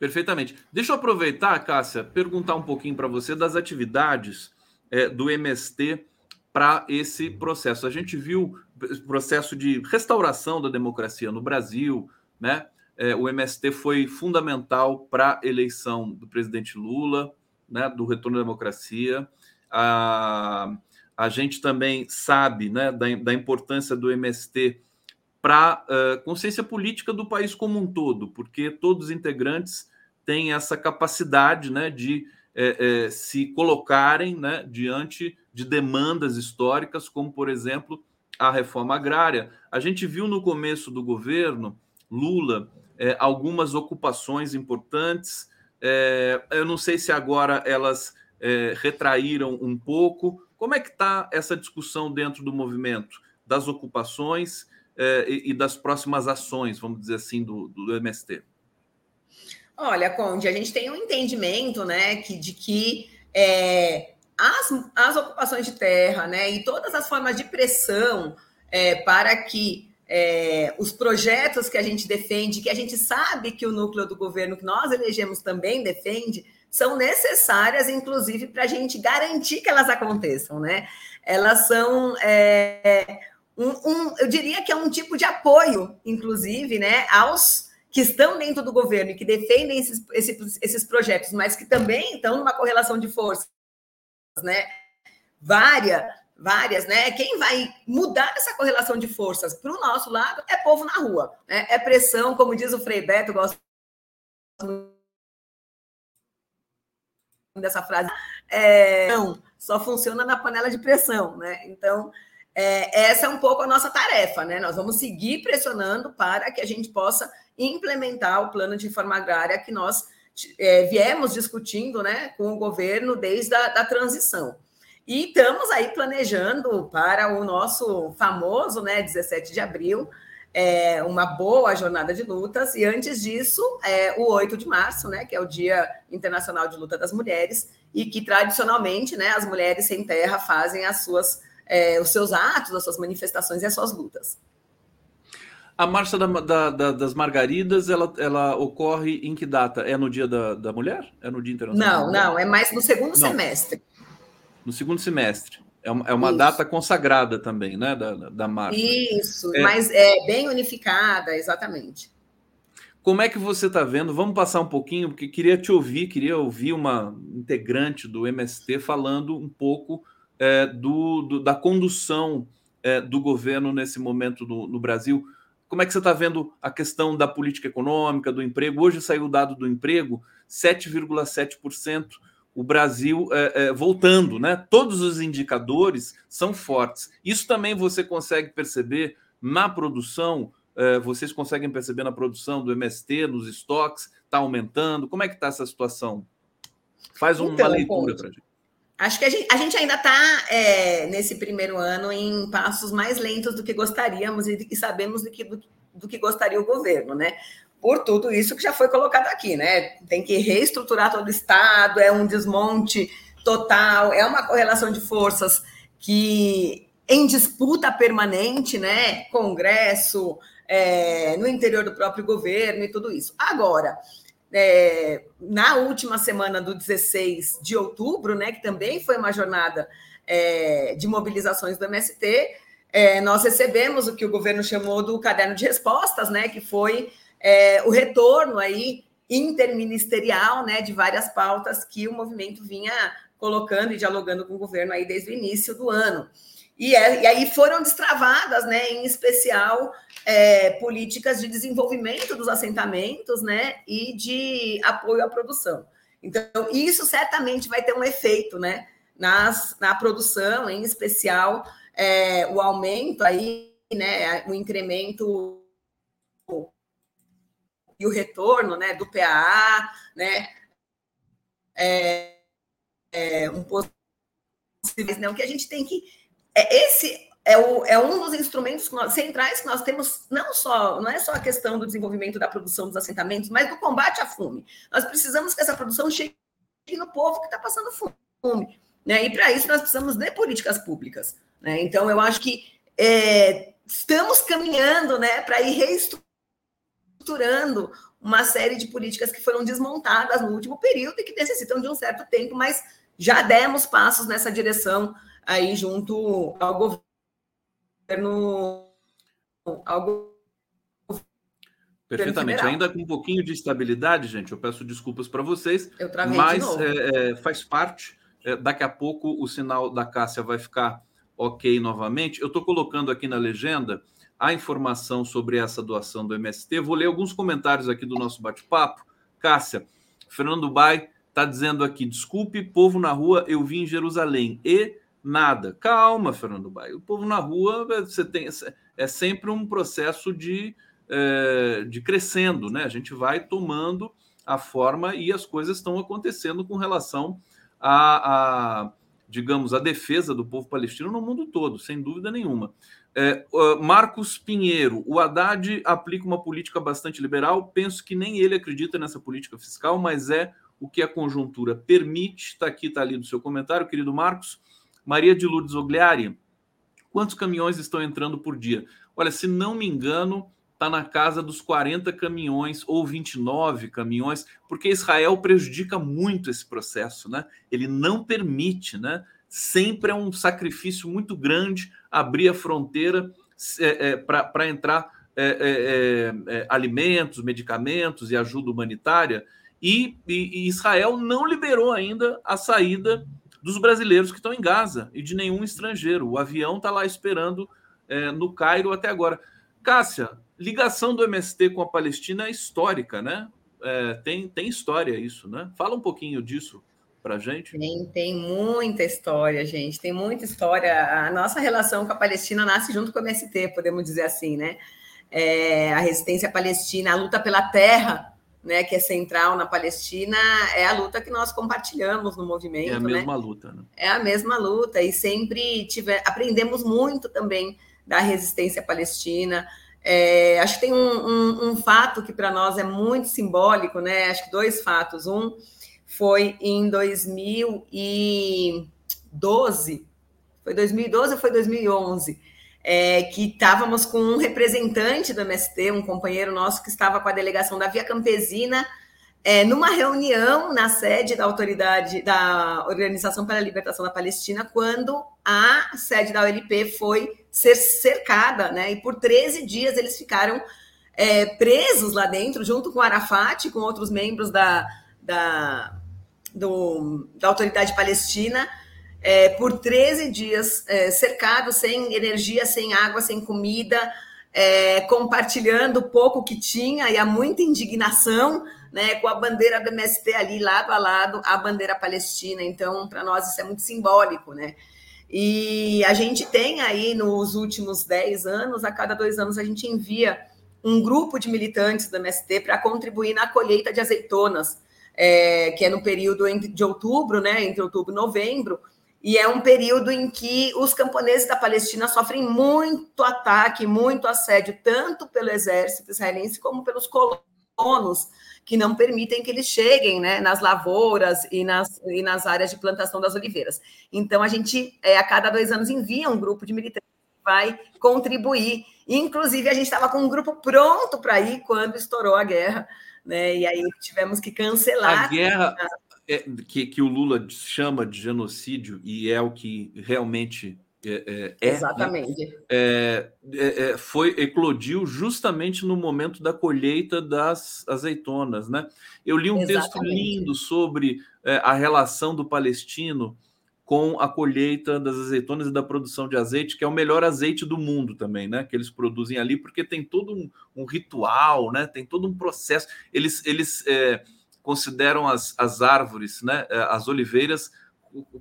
Perfeitamente. Deixa eu aproveitar, Cássia, perguntar um pouquinho para você das atividades é, do MST para esse processo. A gente viu o processo de restauração da democracia no Brasil, né? É, o MST foi fundamental para a eleição do presidente Lula, né, do retorno à democracia. A, a gente também sabe né, da, da importância do MST para a uh, consciência política do país como um todo, porque todos os integrantes têm essa capacidade né, de é, é, se colocarem né, diante de demandas históricas, como, por exemplo, a reforma agrária. A gente viu no começo do governo Lula é, algumas ocupações importantes. É, eu não sei se agora elas é, retraíram um pouco. Como é que está essa discussão dentro do movimento das ocupações é, e, e, das próximas ações, vamos dizer assim, do, do MST? Olha, Conde, a gente tem um entendimento, né, que, de que é, as, as ocupações de terra, né, e todas as formas de pressão é, para que é, os projetos que a gente defende, que a gente sabe que o núcleo do governo que nós elegemos também defende, são necessárias, inclusive, para a gente garantir que elas aconteçam, né? Elas são é, um, um, eu diria que é um tipo de apoio, inclusive, né, aos que estão dentro do governo e que defendem esses, esses, esses projetos, mas que também estão numa correlação de forças, né? Vária várias, né? Quem vai mudar essa correlação de forças para o nosso lado é povo na rua, né? é pressão, como diz o Frei Beto, gosto dessa frase. É, não, só funciona na panela de pressão, né? Então, é, essa é um pouco a nossa tarefa, né? Nós vamos seguir pressionando para que a gente possa implementar o plano de reforma agrária que nós é, viemos discutindo né, com o governo desde a da transição. E estamos aí planejando para o nosso famoso né, 17 de abril, é, uma boa jornada de lutas. E antes disso, é, o 8 de março, né, que é o Dia Internacional de Luta das Mulheres, e que tradicionalmente né, as mulheres sem terra fazem as suas, é, os seus atos, as suas manifestações e as suas lutas. A Marcha da, da, da, das Margaridas, ela, ela ocorre em que data? É no Dia da, Mulher? É no Dia Internacional? Não, não, é mais no segundo não. semestre. No segundo semestre. É uma, é uma data consagrada também, né, da, da marcha. Isso, é... mas é bem unificada, exatamente. Como é que você está vendo? Vamos passar um pouquinho, porque queria te ouvir, queria ouvir uma integrante do MST falando um pouco é, do, do, da condução é, do governo nesse momento no, no Brasil. Como é que você está vendo a questão da política econômica, do emprego? Hoje saiu o dado do emprego, 7,7%. O Brasil é, é, voltando, né? Todos os indicadores são fortes. Isso também você consegue perceber na produção. É, vocês conseguem perceber na produção do MST, nos estoques, está aumentando. Como é que está essa situação? Faz uma então, leitura para a gente. Acho que a gente, a gente ainda está é, nesse primeiro ano em passos mais lentos do que gostaríamos e, e sabemos do que, do, do, que gostaria o governo, né? Por tudo isso que já foi colocado aqui, né? Tem que reestruturar todo o Estado, é um desmonte total, é uma correlação de forças que em disputa permanente, né? Congresso, é, no interior do próprio governo e tudo isso. Agora, é, na última semana do 16 de outubro, né, que também foi uma jornada é, de mobilizações do MST, é, nós recebemos o que o governo chamou do caderno de respostas, né, que foi é, o retorno aí interministerial, né, de várias pautas que o movimento vinha colocando e dialogando com o governo aí desde o início do ano. E, é, e aí foram destravadas, né, em especial, é, políticas de desenvolvimento dos assentamentos né, e de apoio à produção. Então, isso certamente vai ter um efeito né, nas, na produção, em especial é, o aumento aí, né, o incremento e o retorno né, do PAA, né, é, é, um possível, né, o que a gente tem que é, esse é, o, é um dos instrumentos centrais que nós temos, não só, não é só a questão do desenvolvimento da produção dos assentamentos, mas do combate à fome. Nós precisamos que essa produção chegue no povo que está passando fome. Né? E para isso nós precisamos de políticas públicas. Né? Então, eu acho que é, estamos caminhando né, para ir reestruturando uma série de políticas que foram desmontadas no último período e que necessitam de um certo tempo, mas já demos passos nessa direção aí junto ao governo. Ao Perfeitamente. Ainda com um pouquinho de estabilidade, gente, eu peço desculpas para vocês, mas é, é, faz parte. É, daqui a pouco o sinal da Cássia vai ficar ok novamente. Eu estou colocando aqui na legenda a informação sobre essa doação do MST. Vou ler alguns comentários aqui do nosso bate-papo. Cássia, Fernando Bai está dizendo aqui: desculpe, povo na rua, eu vim em Jerusalém e nada. Calma, Fernando Baio. O povo na rua você tem, é sempre um processo de, é, de crescendo, né? A gente vai tomando a forma e as coisas estão acontecendo com relação a, a digamos, a defesa do povo palestino no mundo todo, sem dúvida nenhuma. É, Marcos Pinheiro, o Haddad aplica uma política bastante liberal. Penso que nem ele acredita nessa política fiscal, mas é o que a conjuntura permite. Está aqui, está ali no seu comentário, querido Marcos. Maria de Lourdes Ogliari, quantos caminhões estão entrando por dia? Olha, se não me engano, está na casa dos 40 caminhões ou 29 caminhões, porque Israel prejudica muito esse processo, né? Ele não permite, né? Sempre é um sacrifício muito grande abrir a fronteira é, é, para entrar é, é, é, é, alimentos, medicamentos e ajuda humanitária. E, e, e Israel não liberou ainda a saída dos brasileiros que estão em Gaza e de nenhum estrangeiro. O avião está lá esperando é, no Cairo até agora. Cássia, ligação do MST com a Palestina é histórica, né? É, tem, tem história isso, né? Fala um pouquinho disso para gente. Tem, tem muita história, gente. Tem muita história. A nossa relação com a Palestina nasce junto com o MST, podemos dizer assim, né? É, a resistência palestina, a luta pela terra né, que é central na Palestina, é a luta que nós compartilhamos no movimento. É a né? mesma né? luta, né? É a mesma luta, e sempre tive, aprendemos muito também da resistência palestina. É, acho que tem um, um, um fato que para nós é muito simbólico, né? Acho que dois fatos. Um foi em 2012, foi 2012 ou foi 2011? é, que estávamos com um representante do MST, um companheiro nosso que estava com a delegação da Via Campesina, é, numa reunião na sede da autoridade da Organização para a Libertação da Palestina, quando a sede da OLP foi ser cercada, né? E por 13 dias eles ficaram é, presos lá dentro, junto com Arafat, com outros membros da, da, do, da autoridade palestina é, por 13 dias é, cercado, sem energia, sem água, sem comida, é, compartilhando o pouco que tinha e há muita indignação, né, com a bandeira do MST ali lado a lado, a bandeira palestina. Então, para nós isso é muito simbólico, né? E a gente tem aí nos últimos 10 anos, a cada dois anos, a gente envia um grupo de militantes do MST para contribuir na colheita de azeitonas, é, que é no período de outubro, né, entre outubro e novembro, e é um período em que os camponeses da Palestina sofrem muito ataque, muito assédio, tanto pelo exército israelense como pelos colonos, que não permitem que eles cheguem né, nas lavouras e nas, e nas áreas de plantação das oliveiras. Então, a gente, é, a cada dois anos, envia um grupo de militantes que vai contribuir. Inclusive, a gente estava com um grupo pronto para ir quando estourou a guerra. Né? E aí tivemos que cancelar. A guerra, é, que, que o Lula chama de genocídio e é o que realmente é, é, é exatamente né? é, foi eclodiu justamente no momento da colheita das azeitonas, né? Eu li um exatamente. texto lindo sobre é, a relação do palestino com a colheita das azeitonas e da produção de azeite, que é o melhor azeite do mundo também, né? Que eles produzem ali, porque tem todo um, um ritual, né? Tem todo um processo. Eles, eles é, consideram as, as árvores, né, as oliveiras,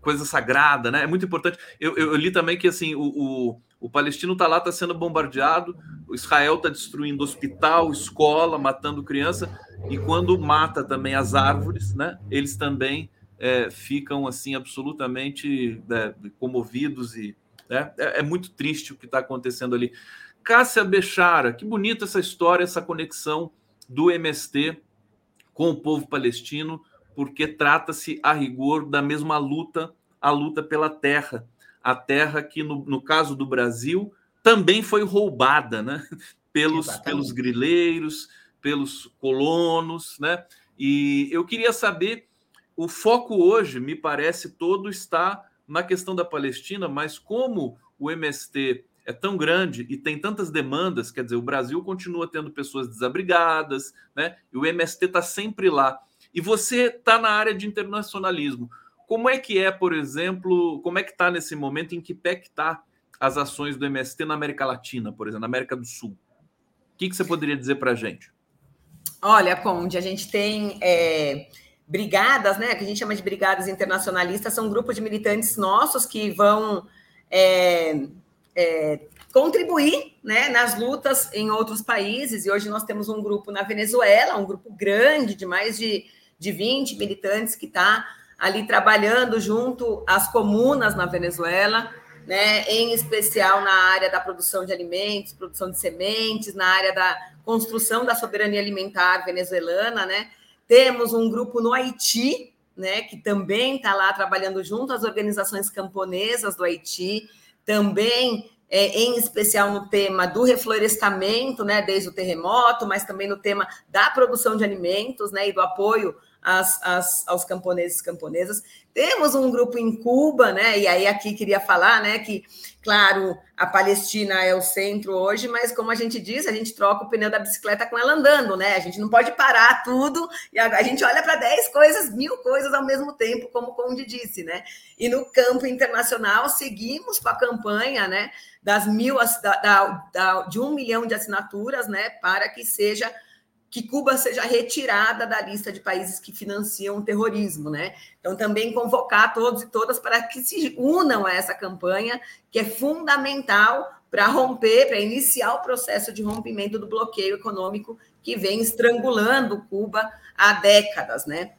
coisa sagrada, né? É muito importante. Eu, eu, li também que assim o, o, o palestino está lá, está sendo bombardeado, o Israel está destruindo hospital, escola, matando criança, e quando mata também as árvores, né? Eles também é, ficam assim absolutamente né, comovidos e né, é, é, muito triste o que está acontecendo ali. Cássia Bechara, que bonita essa história, essa conexão do MST com o povo palestino, porque trata-se a rigor da mesma luta, a luta pela terra, a terra que no, no caso do Brasil também foi roubada, né? Pelos, pelos grileiros, pelos colonos, né? E eu queria saber, o foco hoje, me parece, todo está na questão da Palestina, mas como o MST é tão grande e tem tantas demandas, quer dizer, o Brasil continua tendo pessoas desabrigadas, né? E o MST está sempre lá. E você está na área de internacionalismo. Como é que é, por exemplo, como é que está nesse momento, em que pé está as ações do MST na América Latina, por exemplo, na América do Sul? O que, que você poderia dizer para a gente? Olha, Conde, a gente tem é, brigadas, né? Que a gente chama de brigadas internacionalistas, são grupos de militantes nossos que vão é, é, contribuir né, nas lutas em outros países. E hoje nós temos um grupo na Venezuela, um grupo grande de mais de, de 20 militantes que está ali trabalhando junto às comunas na Venezuela, né, em especial na área da produção de alimentos, produção de sementes, na área da construção da soberania alimentar venezuelana, né? Temos um grupo no Haiti, né, que também está lá trabalhando junto às organizações camponesas do Haiti também é, em especial no tema do reflorestamento, né, desde o terremoto, mas também no tema da produção de alimentos, né, e do apoio aos camponeses e camponesas. Temos um grupo em Cuba, né? E aí aqui queria falar, né, que claro, a Palestina é o centro hoje, mas como a gente diz, a gente troca o pneu da bicicleta com ela andando, né? A gente não pode parar tudo e a, gente olha para 10 coisas, mil coisas ao mesmo tempo, como o Conde disse, né? E no campo internacional seguimos com a campanha, né? Das mil da, da, da, de um milhão de assinaturas, né? Para que seja que Cuba seja retirada da lista de países que financiam o terrorismo, né? Então, também convocar todos e todas para que se unam a essa campanha, que é fundamental para romper, para iniciar o processo de rompimento do bloqueio econômico que vem estrangulando Cuba há décadas, né?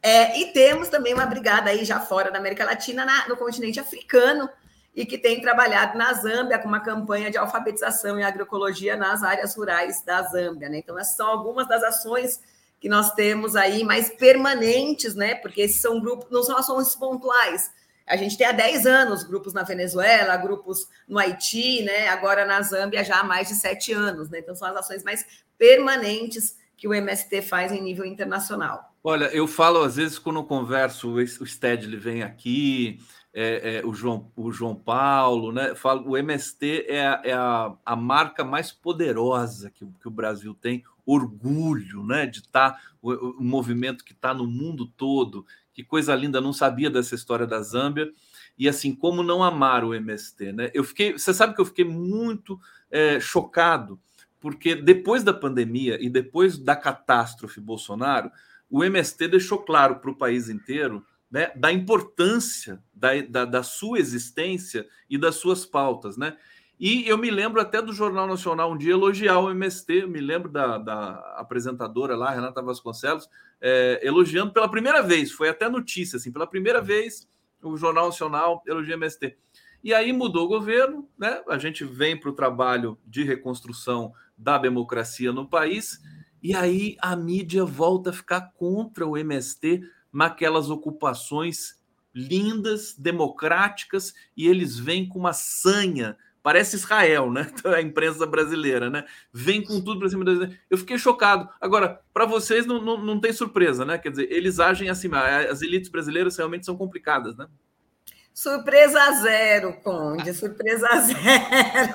É, e temos também uma brigada aí já fora da América Latina, na, no continente africano, e que tem trabalhado na Zâmbia com uma campanha de alfabetização em agroecologia nas áreas rurais da Zâmbia. Né? Então, essas são algumas das ações que nós temos aí mais permanentes, né? Porque esses são grupos, não são ações pontuais. A gente tem há 10 anos grupos na Venezuela, grupos no Haiti, né? Agora na Zâmbia já há mais de sete anos, né? Então são as ações mais permanentes que o MST faz em nível internacional. Olha, eu falo às vezes quando converso, o Stedley vem aqui, é, é, o, João, o João Paulo, né? Falo, o MST é, a, é a, a marca mais poderosa que, que o Brasil tem, orgulho, né? De estar tá, o, o movimento que está no mundo todo. Que coisa linda, não sabia dessa história da Zâmbia. E assim, como não amar o MST, né? Eu fiquei, você sabe que eu fiquei muito é, chocado, porque depois da pandemia e depois da catástrofe Bolsonaro, o MST deixou claro para o país inteiro né, da importância da, da, da, sua existência e das suas pautas, né? E eu me lembro até do Jornal Nacional um dia elogiar o MST, me lembro da, da apresentadora lá, Renata Vasconcelos, é, elogiando pela primeira vez, foi até notícia, assim, pela primeira vez o Jornal Nacional elogia o MST. E aí mudou o governo, né? A gente vem para o trabalho de reconstrução da democracia no país, e aí a mídia volta a ficar contra o MST naquelas ocupações lindas, democráticas, e eles vêm com uma sanha. Parece Israel, né? A imprensa brasileira, né? Vem com tudo para cima deles. Eu fiquei chocado. Agora, para vocês não, não, não tem surpresa, né? Quer dizer, eles agem assim. As elites brasileiras realmente são complicadas, né? Surpresa zero, Conde, surpresa zero.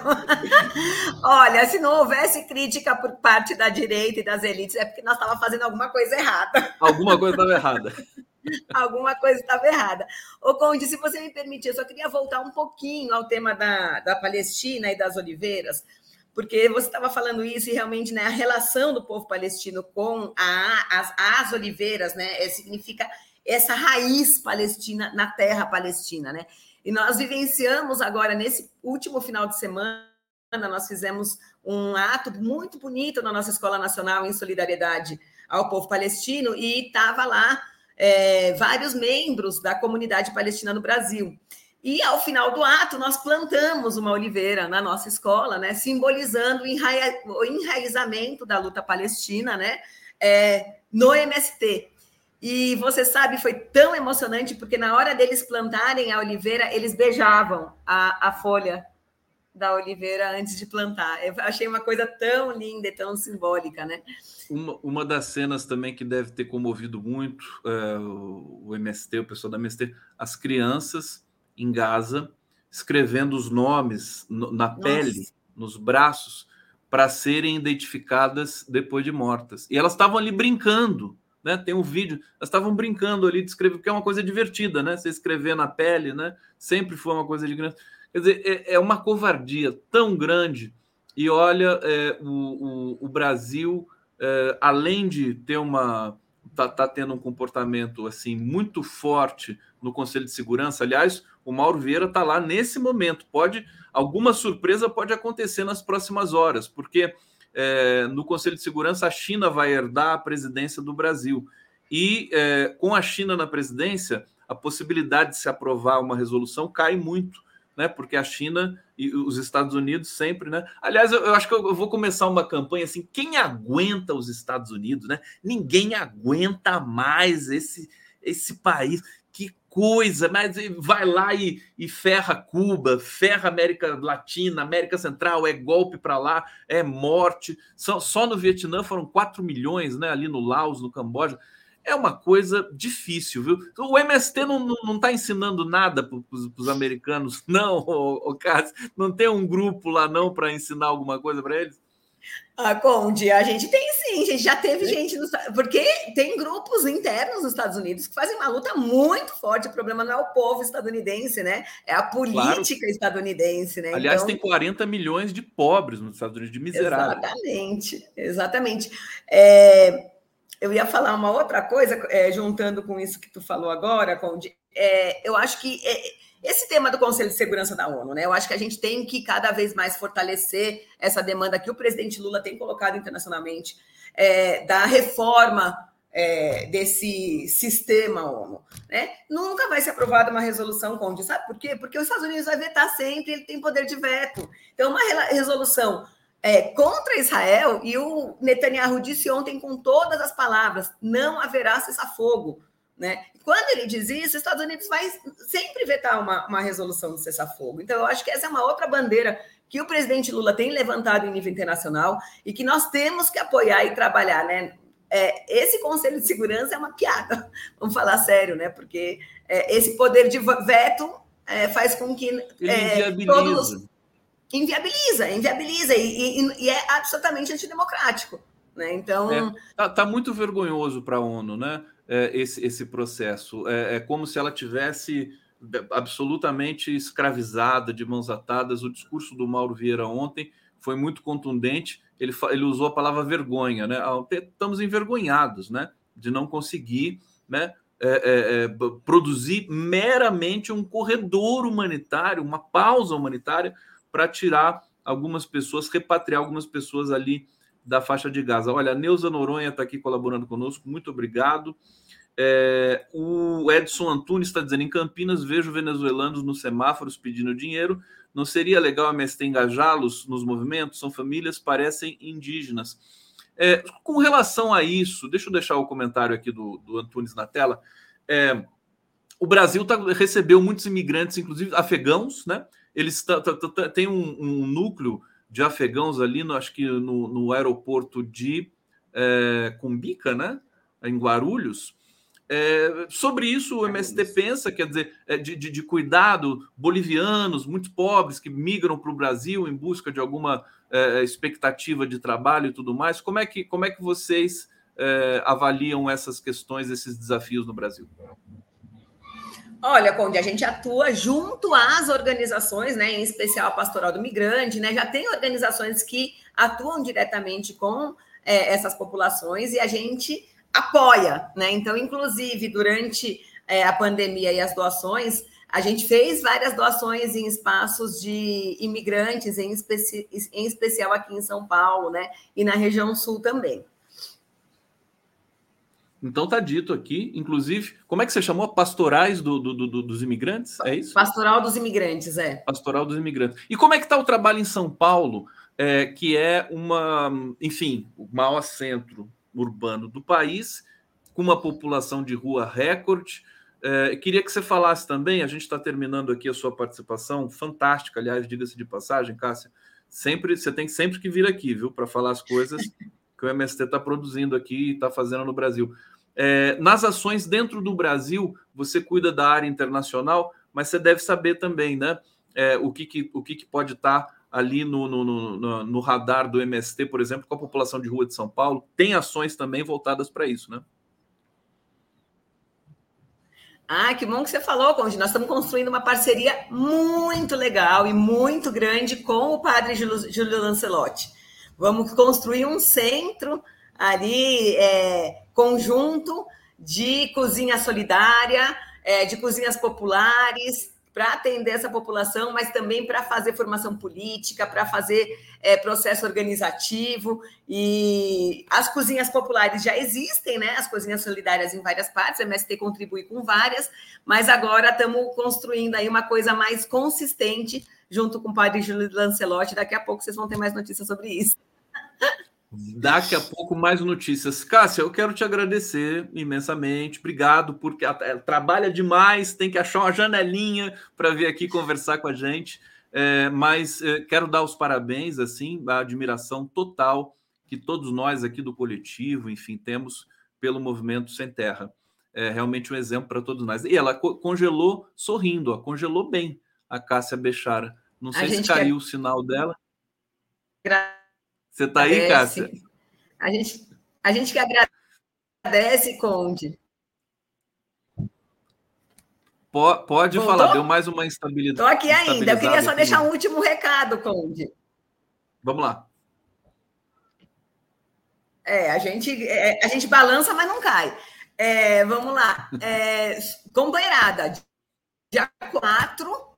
Olha, se não houvesse crítica por parte da direita e das elites, é porque nós estávamos fazendo alguma coisa errada. Alguma coisa estava errada. alguma coisa estava errada. Ô, Conde, se você me permitir, eu só queria voltar um pouquinho ao tema da, da Palestina e das oliveiras, porque você estava falando isso e realmente né, a relação do povo palestino com a, as, as oliveiras né, é, significa essa raiz palestina na terra palestina, né? E nós vivenciamos agora, nesse último final de semana, nós fizemos um ato muito bonito na nossa Escola Nacional em solidariedade ao povo palestino e estava lá é, vários membros da comunidade palestina no Brasil. E ao final do ato, nós plantamos uma oliveira na nossa escola, né, simbolizando o, enra o enraizamento da luta palestina né, é, no MST. E você sabe, foi tão emocionante, porque na hora deles plantarem a oliveira, eles beijavam a, a folha da oliveira antes de plantar. Eu achei uma coisa tão linda e tão simbólica, né? Uma, uma das cenas também que deve ter comovido muito é, o MST, o pessoal da MST, as crianças em Gaza escrevendo os nomes no, na Nossa. pele, nos braços, para serem identificadas depois de mortas. E elas estavam ali brincando né? Tem um vídeo, elas estavam brincando ali de escrever, porque é uma coisa divertida, né? Você escrever na pele, né? Sempre foi uma coisa de grande. Quer dizer, é, é uma covardia tão grande. E olha, é, o, o, o, Brasil, é, além de ter uma. Tá, tá, tendo um comportamento assim muito forte no Conselho de Segurança. Aliás, o Mauro Vieira está lá nesse momento. Pode alguma surpresa pode acontecer nas próximas horas, porque é, no Conselho de Segurança, a China vai herdar a presidência do Brasil. E é, com a China na presidência, a possibilidade de se aprovar uma resolução cai muito, né? Porque a China e os Estados Unidos sempre, né? Aliás, eu, eu acho que eu, eu, vou começar uma campanha assim: quem aguenta os Estados Unidos, né? Ninguém aguenta mais esse, esse país coisa, mas vai lá e, e ferra Cuba, ferra América Latina, América Central, é golpe para lá, é morte. Só, só no Vietnã foram 4 milhões, né? Ali no Laos, no Camboja. É uma coisa difícil, viu? O MST não está não, não tá ensinando nada para os americanos, não, o, o Cássio. Não tem um grupo lá, não, para ensinar alguma coisa para eles? Ah, Conde, a gente tem sim, a gente já teve gente nos, porque tem grupos internos nos Estados Unidos que fazem uma luta muito forte. O problema não é o povo estadunidense, né? É a política claro. estadunidense, né? Aliás, então, tem 40 milhões de pobres nos Estados Unidos, de miseráveis. Exatamente, exatamente. É, eu ia falar uma outra coisa, é, juntando com isso que tu falou agora, Conde. É, eu acho que é, esse tema do Conselho de Segurança da ONU, né? Eu acho que a gente tem que cada vez mais fortalecer essa demanda que o presidente Lula tem colocado internacionalmente. é, da reforma é, desse sistema ONU. Né? Nunca vai ser aprovada uma resolução contra. Sabe por quê? Porque os Estados Unidos vai vetar sempre, ele tem poder de veto. Então, uma resolução é, contra Israel, e o Netanyahu disse ontem com todas as palavras: não haverá cessar-fogo. Né? Quando ele diz isso, os Estados Unidos vai sempre vetar uma, uma resolução do cessar-fogo. Então, eu acho que essa é uma outra bandeira que o presidente Lula tem levantado em nível internacional e que nós temos que apoiar e trabalhar, né? É, esse Conselho de Segurança é uma piada, vamos falar sério, né? Porque é, esse poder de veto é, faz com que é, todos inviabiliza, inviabiliza e, e, e, é absolutamente antidemocrático, né? Então é, tá, tá, muito vergonhoso para a ONU, né? É, esse, esse processo é, é como se ela tivesse absolutamente escravizada, de mãos atadas. O discurso do Mauro Vieira ontem foi muito contundente. Ele, ele usou a palavra vergonha, né? Estamos envergonhados, né? De não conseguir, né? É, é, é, produzir meramente um corredor humanitário, uma pausa humanitária para tirar algumas pessoas, repatriar algumas pessoas ali da faixa de Gaza. Olha, a Neuza Noronha está aqui colaborando conosco, muito obrigado. É, o Edson Antunes está dizendo: em Campinas vejo venezuelanos nos semáforos pedindo dinheiro. Não seria legal a MST engajá-los nos movimentos? São famílias, parecem indígenas. É, com relação a isso, deixa eu deixar o comentário aqui do, do Antunes na tela. É, o Brasil tá, recebeu muitos imigrantes, inclusive afegãos, né? Eles tá, tá, tá têm um, um, núcleo de afegãos ali, no, acho que no, no aeroporto de é, Cumbica, né? Em Guarulhos. É, sobre isso, o MST pensa, quer dizer, é, de, de, de, cuidado, bolivianos, muito pobres, que migram para o Brasil em busca de alguma é, expectativa de trabalho e tudo mais. Como é que, como é que vocês é, avaliam essas questões, esses desafios no Brasil? Olha, Conde, a gente atua junto às organizações, né, em especial a Pastoral do Migrante, né, já tem organizações que atuam diretamente com é, essas populações e a gente apoia, né? Então, inclusive, durante é, a pandemia e as doações, a gente fez várias doações em espaços de imigrantes, em, especi em especial aqui em São Paulo, né? E na região sul também. Então tá dito aqui, inclusive, como é que você chamou? Pastorais do, do, do, dos imigrantes? É isso? Pastoral dos imigrantes, é. Pastoral dos imigrantes. E como é que está o trabalho em São Paulo, é, que é uma, enfim, o maior centro urbano do país, com uma população de rua recorde. É, queria que você falasse também, a gente está terminando aqui a sua participação, fantástica, aliás, diga-se de passagem, Cássia. Sempre, você tem sempre que vir aqui, viu, para falar as coisas que o MST está produzindo aqui e está fazendo no Brasil. É, nas ações dentro do Brasil, você cuida da área internacional, mas você deve saber também, né? É, o que, que, o que, que pode estar ali no, no, no, no, radar do MST, por exemplo, com a população de rua de São Paulo, tem ações também voltadas para isso, né? Ah, que bom que você falou, Conde. Nós estamos construindo uma parceria muito legal e muito grande com o padre Júlio Lancelotti. Vamos construir um centro ali, é, conjunto de cozinha solidária, é, de cozinhas populares, para atender essa população, mas também para fazer formação política, para fazer é, processo organizativo. E as cozinhas populares já existem, né? As cozinhas solidárias em várias partes, a MST contribui com várias, mas agora estamos construindo aí uma coisa mais consistente junto com o padre Júlio Lancelotti. Daqui a pouco vocês vão ter mais notícias sobre isso. Daqui a pouco mais notícias. Cássia, eu quero te agradecer imensamente. Obrigado, porque é, trabalha demais, tem que achar uma janelinha para vir aqui conversar com a gente. É, mas é, quero dar os parabéns, assim, a admiração total que todos nós aqui do coletivo, enfim, temos pelo movimento Sem Terra. É realmente um exemplo para todos nós. E ela co congelou sorrindo, ó, congelou bem a Cássia Bechara. Não sei se caiu quer... o sinal dela. Gra você está aí, Cássia? A gente, a gente que agradece, Conde. Pode Voltou? falar, deu mais uma instabilidade. Estou aqui ainda. Eu queria só aqui. deixar um último recado, Conde. Vamos lá. É, a gente, é, a gente balança, mas não cai. É, vamos lá. É, companheirada, dia 4,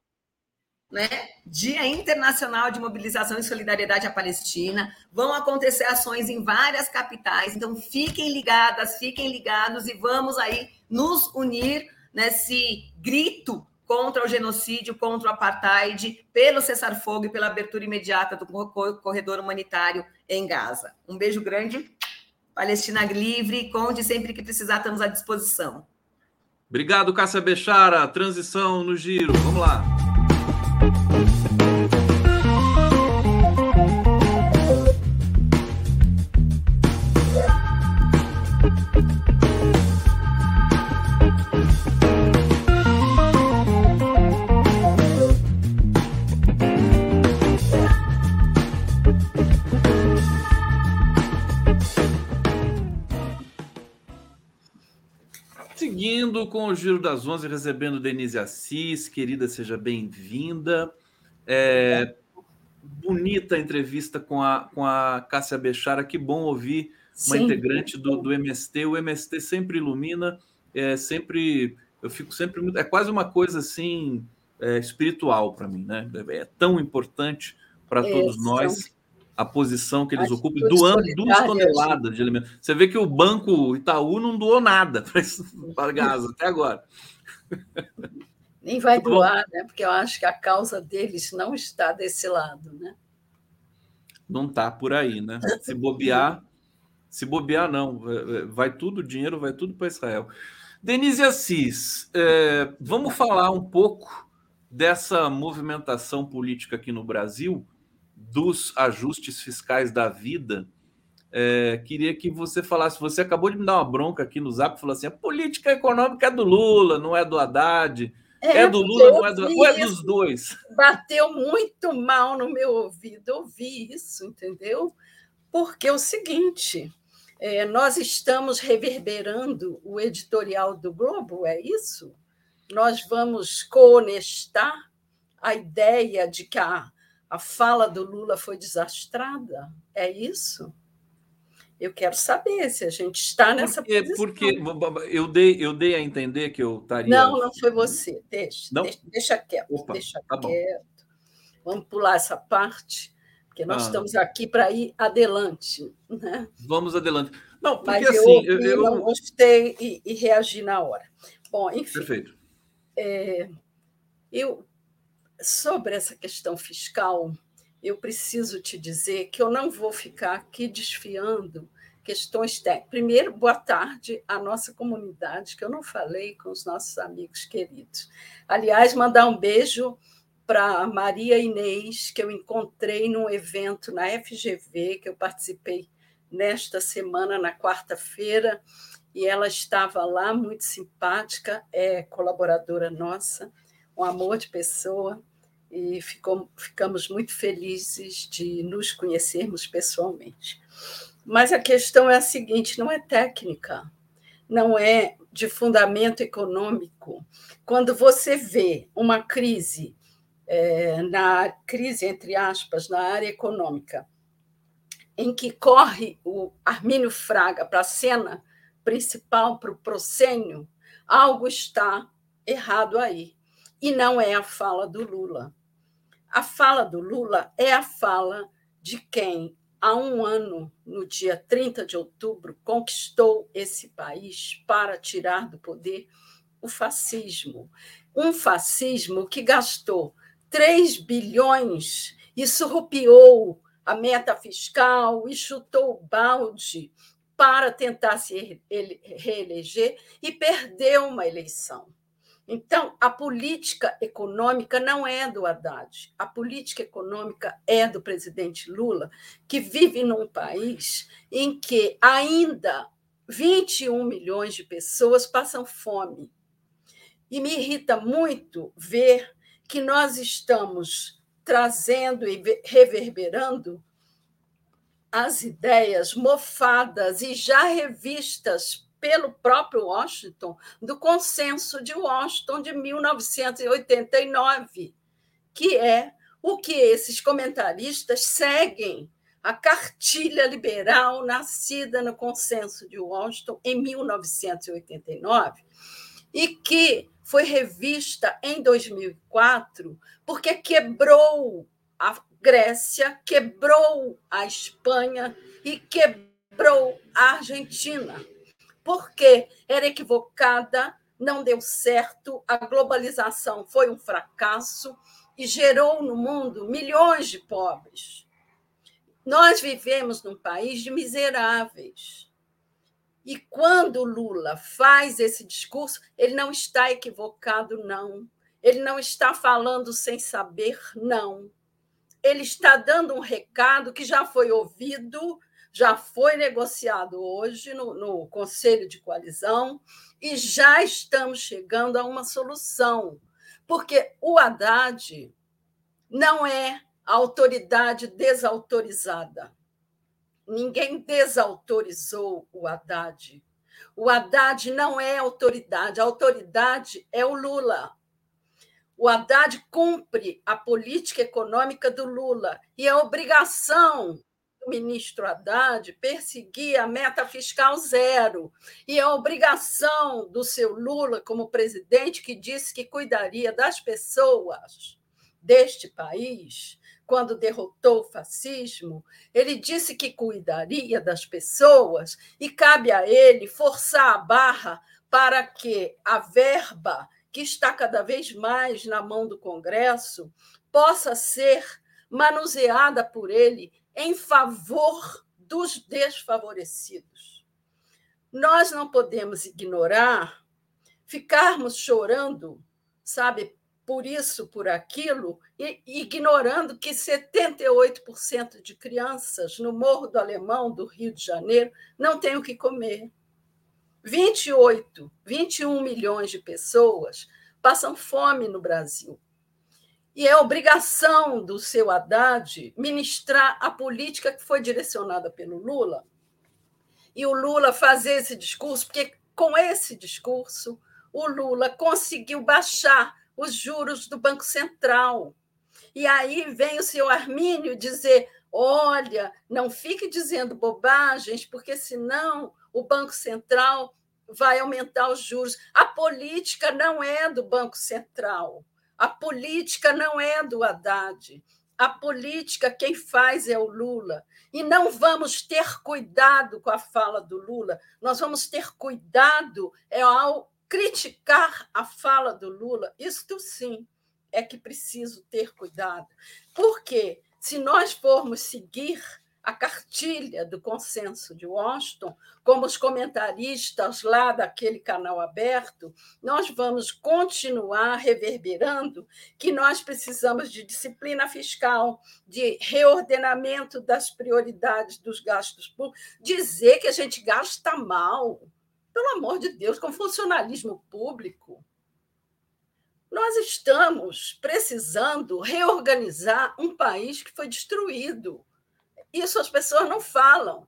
né? Dia Internacional de Mobilização e Solidariedade à Palestina. Vão acontecer ações em várias capitais. Então, fiquem ligadas, fiquem ligados e vamos aí nos unir nesse grito contra o genocídio, contra o apartheid, pelo cessar-fogo e pela abertura imediata do corredor humanitário em Gaza. Um beijo grande. Palestina livre, conte sempre que precisar, estamos à disposição. Obrigado, Cássia Bechara. Transição no giro. Vamos lá. Bye. Seguindo com o Giro das Onze, recebendo Denise Assis, querida, seja bem-vinda. É, bonita entrevista com a, com a Cássia Bechara, que bom ouvir uma Sim. integrante do, do MST. O MST sempre ilumina, é sempre, eu fico sempre muito, é quase uma coisa assim é, espiritual para mim, né? É tão importante para todos nós a posição que eles ocupam, doando duas toneladas de alimentos. Você vê que o Banco Itaú não doou nada para Gaza até agora. Nem vai doar, né? Porque eu acho que a causa deles não está desse lado, né? Não está por aí, né? Se bobear, se bobear, não. Vai tudo, o dinheiro vai tudo para Israel. Denise Assis, é, vamos falar um pouco dessa movimentação política aqui no Brasil dos ajustes fiscais da vida, é, queria que você falasse. Você acabou de me dar uma bronca aqui no zap, falou assim: a política econômica é do Lula, não é do Haddad. É, é do Lula, não é do ou é dos dois? Bateu muito mal no meu ouvido ouvir isso, entendeu? Porque é o seguinte: é, nós estamos reverberando o editorial do Globo, é isso? Nós vamos conestar a ideia de que a a fala do Lula foi desastrada? É isso? Eu quero saber se a gente está nessa porque, posição. Porque eu dei, eu dei a entender que eu estaria. Não, não foi você. Deixa, não? deixa, deixa quieto. Opa, deixa tá quieto. Bom. Vamos pular essa parte, porque nós ah. estamos aqui para ir adelante. Né? Vamos adelante. Não, porque Mas assim. Eu, eu, eu... não gostei e, e, reagi na hora. Bom, enfim. Perfeito. É, eu sobre essa questão fiscal, eu preciso te dizer que eu não vou ficar aqui desfiando questões técnicas. Primeiro, boa tarde à nossa comunidade, que eu não falei com os nossos amigos queridos. Aliás, mandar um beijo para Maria Inês, que eu encontrei num evento na FGV, que eu participei nesta semana, na quarta-feira, e ela estava lá, muito simpática, é colaboradora nossa, um amor de pessoa e ficou, ficamos muito felizes de nos conhecermos pessoalmente. Mas a questão é a seguinte: não é técnica, não é de fundamento econômico. Quando você vê uma crise, é, na crise, entre aspas, na área econômica, em que corre o Armínio Fraga para a cena principal, para o proscênio, algo está errado aí. E não é a fala do Lula. A fala do Lula é a fala de quem, há um ano, no dia 30 de outubro, conquistou esse país para tirar do poder o fascismo. Um fascismo que gastou 3 bilhões e surrupiou a meta fiscal e chutou o balde para tentar se reeleger e perdeu uma eleição. Então, a política econômica não é do Haddad, a política econômica é do presidente Lula, que vive num país em que ainda 21 milhões de pessoas passam fome. E me irrita muito ver que nós estamos trazendo e reverberando as ideias mofadas e já revistas pelo próprio Washington, do Consenso de Washington de 1989, que é o que esses comentaristas seguem a cartilha liberal nascida no Consenso de Washington em 1989 e que foi revista em 2004 porque quebrou a Grécia, quebrou a Espanha e quebrou a Argentina, porque era equivocada, não deu certo, a globalização foi um fracasso e gerou no mundo milhões de pobres. Nós vivemos num país de miseráveis. E quando Lula faz esse discurso, ele não está equivocado, não. Ele não está falando sem saber, não ele está dando um recado que já foi ouvido, já foi negociado hoje no, no Conselho de Coalizão e já estamos chegando a uma solução, porque o Haddad não é autoridade desautorizada. Ninguém desautorizou o Haddad. O Haddad não é autoridade, a autoridade é o Lula. O Haddad cumpre a política econômica do Lula e a obrigação do ministro Haddad perseguir a meta fiscal zero e a obrigação do seu Lula como presidente que disse que cuidaria das pessoas deste país quando derrotou o fascismo, ele disse que cuidaria das pessoas e cabe a ele forçar a barra para que a verba que está cada vez mais na mão do Congresso, possa ser manuseada por ele em favor dos desfavorecidos. Nós não podemos ignorar, ficarmos chorando, sabe, por isso, por aquilo, e ignorando que 78% de crianças no Morro do Alemão do Rio de Janeiro não têm o que comer. 28, 21 milhões de pessoas passam fome no Brasil. E é obrigação do seu Haddad ministrar a política que foi direcionada pelo Lula. E o Lula fazer esse discurso, porque com esse discurso, o Lula conseguiu baixar os juros do Banco Central. E aí vem o senhor Armínio dizer: olha, não fique dizendo bobagens, porque senão o Banco Central vai aumentar os juros. A política não é do Banco Central. A política não é do Haddad. A política quem faz é o Lula. E não vamos ter cuidado com a fala do Lula. Nós vamos ter cuidado é ao criticar a fala do Lula. Isto sim é que preciso ter cuidado. Porque se nós formos seguir a cartilha do consenso de Washington, como os comentaristas lá daquele canal aberto, nós vamos continuar reverberando que nós precisamos de disciplina fiscal, de reordenamento das prioridades dos gastos públicos, dizer que a gente gasta mal, pelo amor de Deus, com funcionalismo público. Nós estamos precisando reorganizar um país que foi destruído isso as pessoas não falam.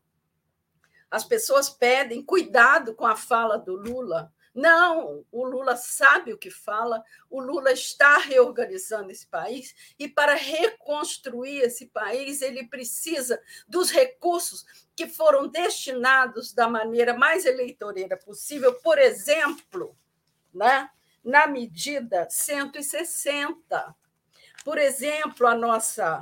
As pessoas pedem cuidado com a fala do Lula. Não, o Lula sabe o que fala, o Lula está reorganizando esse país e, para reconstruir esse país, ele precisa dos recursos que foram destinados da maneira mais eleitoreira possível, por exemplo, né, na medida 160. Por exemplo, a nossa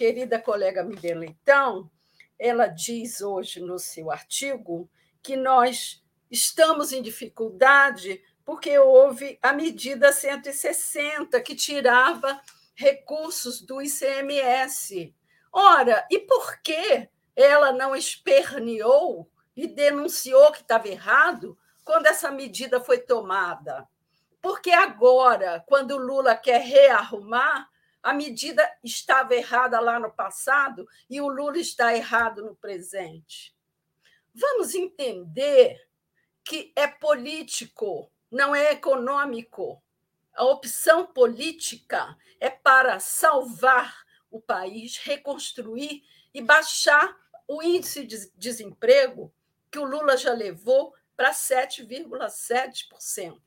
querida colega Miriam Leitão, ela diz hoje no seu artigo que nós estamos em dificuldade porque houve a medida 160 que tirava recursos do ICMS. Ora, e por que ela não esperneou e denunciou que estava errado quando essa medida foi tomada? Porque agora, quando Lula quer rearrumar, a medida estava errada lá no passado e o Lula está errado no presente. Vamos entender que é político, não é econômico. A opção política é para salvar o país, reconstruir e baixar o índice de desemprego que o Lula já levou para 7,7%.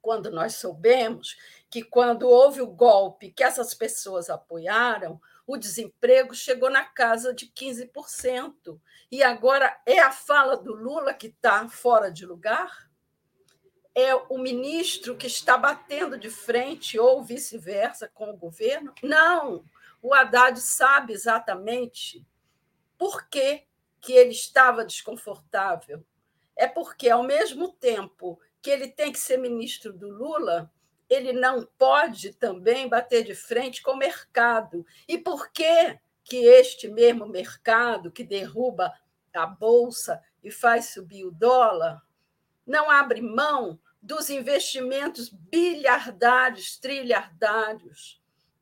Quando nós soubemos que quando houve o golpe que essas pessoas apoiaram, o desemprego chegou na casa de 15%. E agora é a fala do Lula que está fora de lugar? é o ministro que está batendo de frente ou vice-versa com o governo? Não. O Haddad sabe exatamente por que, que ele estava desconfortável. É porque, ao mesmo tempo que ele tem que ser ministro do Lula, ele não pode também bater de frente com o mercado. E por que, que este mesmo mercado que derruba a bolsa e faz subir o dólar não abre mão dos investimentos bilhardários, trilhardários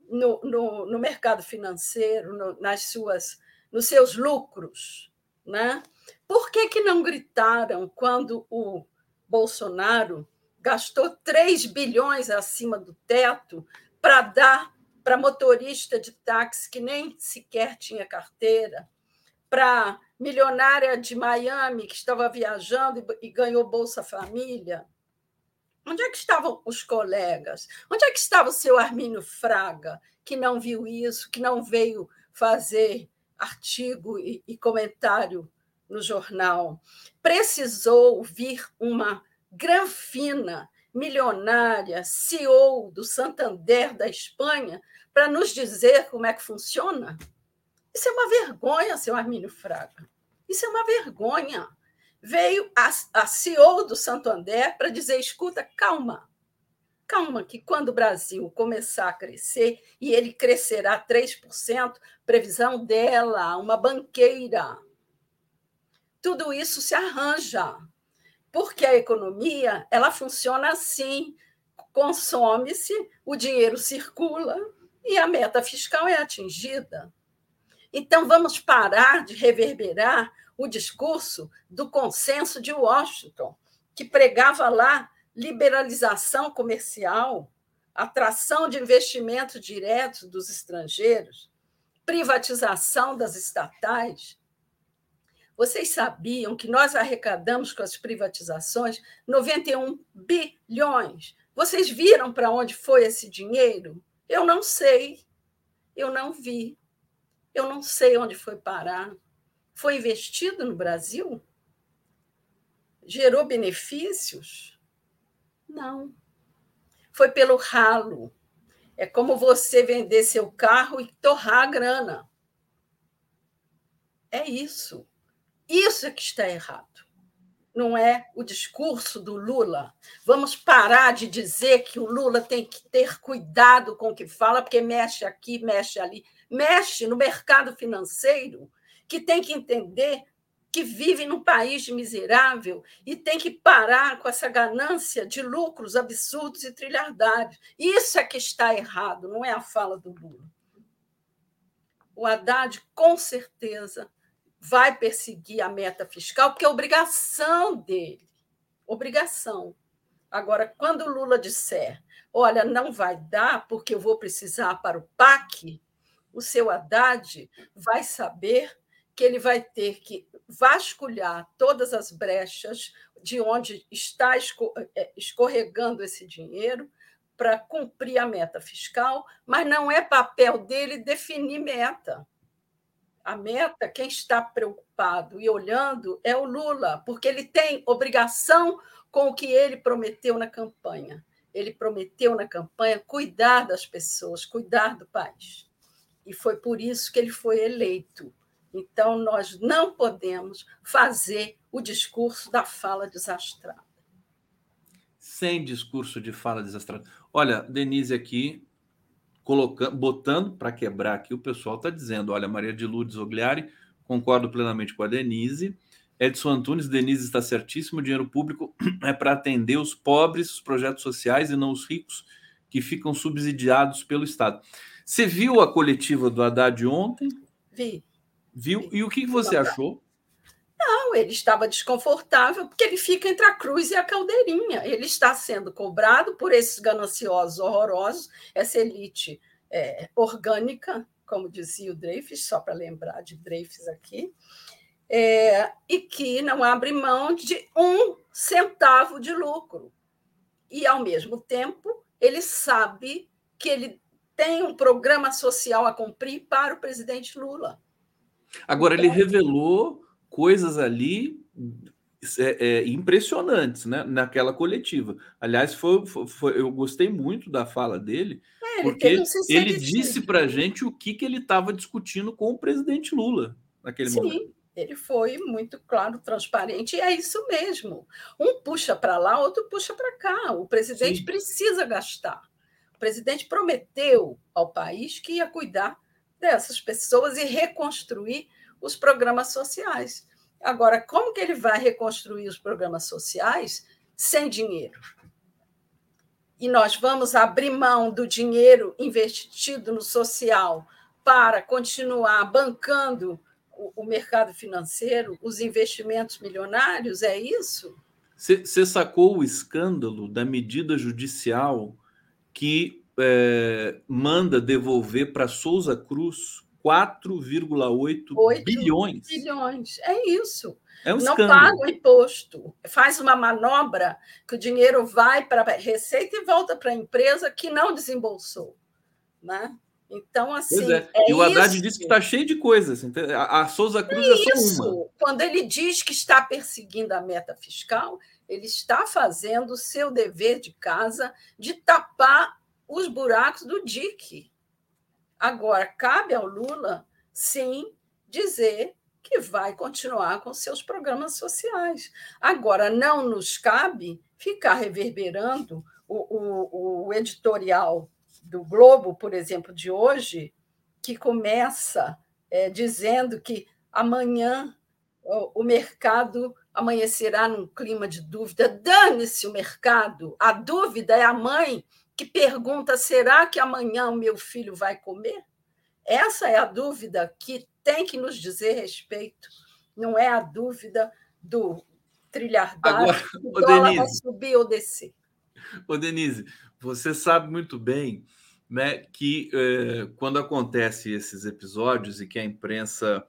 no, no, no mercado financeiro, no, nas suas, nos seus lucros. Né? Por que, que não gritaram quando o Bolsonaro gastou 3 bilhões acima do teto para dar para motorista de táxi que nem sequer tinha carteira, para milionária de Miami que estava viajando e ganhou Bolsa Família? Onde é que estavam os colegas? Onde é que estava o seu Armínio Fraga, que não viu isso, que não veio fazer artigo e, e comentário no jornal? Precisou vir uma granfina, milionária, CEO do Santander da Espanha, para nos dizer como é que funciona? Isso é uma vergonha, seu Armínio Fraga. Isso é uma vergonha veio a, a CEO do Santo André para dizer: escuta, calma, calma, que quando o Brasil começar a crescer, e ele crescerá 3%, previsão dela, uma banqueira, tudo isso se arranja, porque a economia ela funciona assim: consome-se, o dinheiro circula e a meta fiscal é atingida. Então, vamos parar de reverberar o discurso do consenso de Washington, que pregava lá liberalização comercial, atração de investimentos diretos dos estrangeiros, privatização das estatais. Vocês sabiam que nós arrecadamos com as privatizações 91 bilhões? Vocês viram para onde foi esse dinheiro? Eu não sei. Eu não vi. Eu não sei onde foi parar. Foi investido no Brasil? Gerou benefícios? Não. Foi pelo ralo. É como você vender seu carro e torrar a grana. É isso. Isso é que está errado. Não é o discurso do Lula. Vamos parar de dizer que o Lula tem que ter cuidado com o que fala, porque mexe aqui, mexe ali. Mexe no mercado financeiro que tem que entender que vive num país miserável e tem que parar com essa ganância de lucros absurdos e trilhardários. Isso é que está errado, não é a fala do Lula. O Haddad, com certeza, vai perseguir a meta fiscal, porque é obrigação dele. Obrigação. Agora, quando o Lula disser, olha, não vai dar porque eu vou precisar para o PAC, o seu Haddad vai saber que ele vai ter que vasculhar todas as brechas de onde está é, escorregando esse dinheiro para cumprir a meta fiscal, mas não é papel dele definir meta. A meta, quem está preocupado e olhando é o Lula, porque ele tem obrigação com o que ele prometeu na campanha. Ele prometeu na campanha cuidar das pessoas, cuidar do país. E foi por isso que ele foi eleito então, nós não podemos fazer o discurso da fala desastrada. Sem discurso de fala desastrada. Olha, Denise aqui, colocando, botando para quebrar aqui, o pessoal está dizendo: olha, Maria de Lourdes Ogliari, concordo plenamente com a Denise. Edson Antunes, Denise está certíssimo, o dinheiro público é para atender os pobres, os projetos sociais e não os ricos que ficam subsidiados pelo Estado. Você viu a coletiva do Haddad ontem? Vi. Viu? E o que você achou? Não, ele estava desconfortável porque ele fica entre a cruz e a caldeirinha. Ele está sendo cobrado por esses gananciosos horrorosos, essa elite é, orgânica, como dizia o Dreyfus, só para lembrar de Dreyfus aqui, é, e que não abre mão de um centavo de lucro. E, ao mesmo tempo, ele sabe que ele tem um programa social a cumprir para o presidente Lula. Agora, ele então revelou coisas ali é, é, impressionantes né, naquela coletiva. Aliás, foi, foi, eu gostei muito da fala dele, é, porque ele, ele disse para a gente o que, que ele estava discutindo com o presidente Lula naquele Sim. momento. Ele foi muito claro, transparente, e é isso mesmo. Um puxa para lá, outro puxa para cá. O presidente Sim. precisa gastar. O presidente prometeu ao país que ia cuidar dessas pessoas e reconstruir os programas sociais. Agora, como que ele vai reconstruir os programas sociais sem dinheiro? E nós vamos abrir mão do dinheiro investido no social para continuar bancando o, mercado financeiro, os investimentos milionários, é isso? Você sacou o escândalo da medida judicial que é, manda devolver para Souza Cruz 4,8 bilhões. bilhões. É isso. É um não paga o imposto. Faz uma manobra que o dinheiro vai para a Receita e volta para a empresa que não desembolsou. Né? Então, assim. É. É e o Haddad isso. disse que está cheio de coisas. A, Souza Cruz é, é só uma. Quando ele diz que está perseguindo a meta fiscal, ele está fazendo o seu dever de casa de tapar os buracos do DIC. Agora, cabe ao Lula, sim, dizer que vai continuar com seus programas sociais. Agora, não nos cabe ficar reverberando o, o, o editorial do Globo, por exemplo, de hoje, que começa é, dizendo que amanhã o, o mercado amanhecerá num clima de dúvida. Dane-se o mercado. A dúvida é a mãe que pergunta: será que amanhã o meu filho vai comer? Essa é a dúvida que tem que nos dizer respeito. Não é a dúvida do trilhardário, o dólar Denise, vai subir ou descer. Ô, Denise, você sabe muito bem né, que eh, quando acontece esses episódios e que a imprensa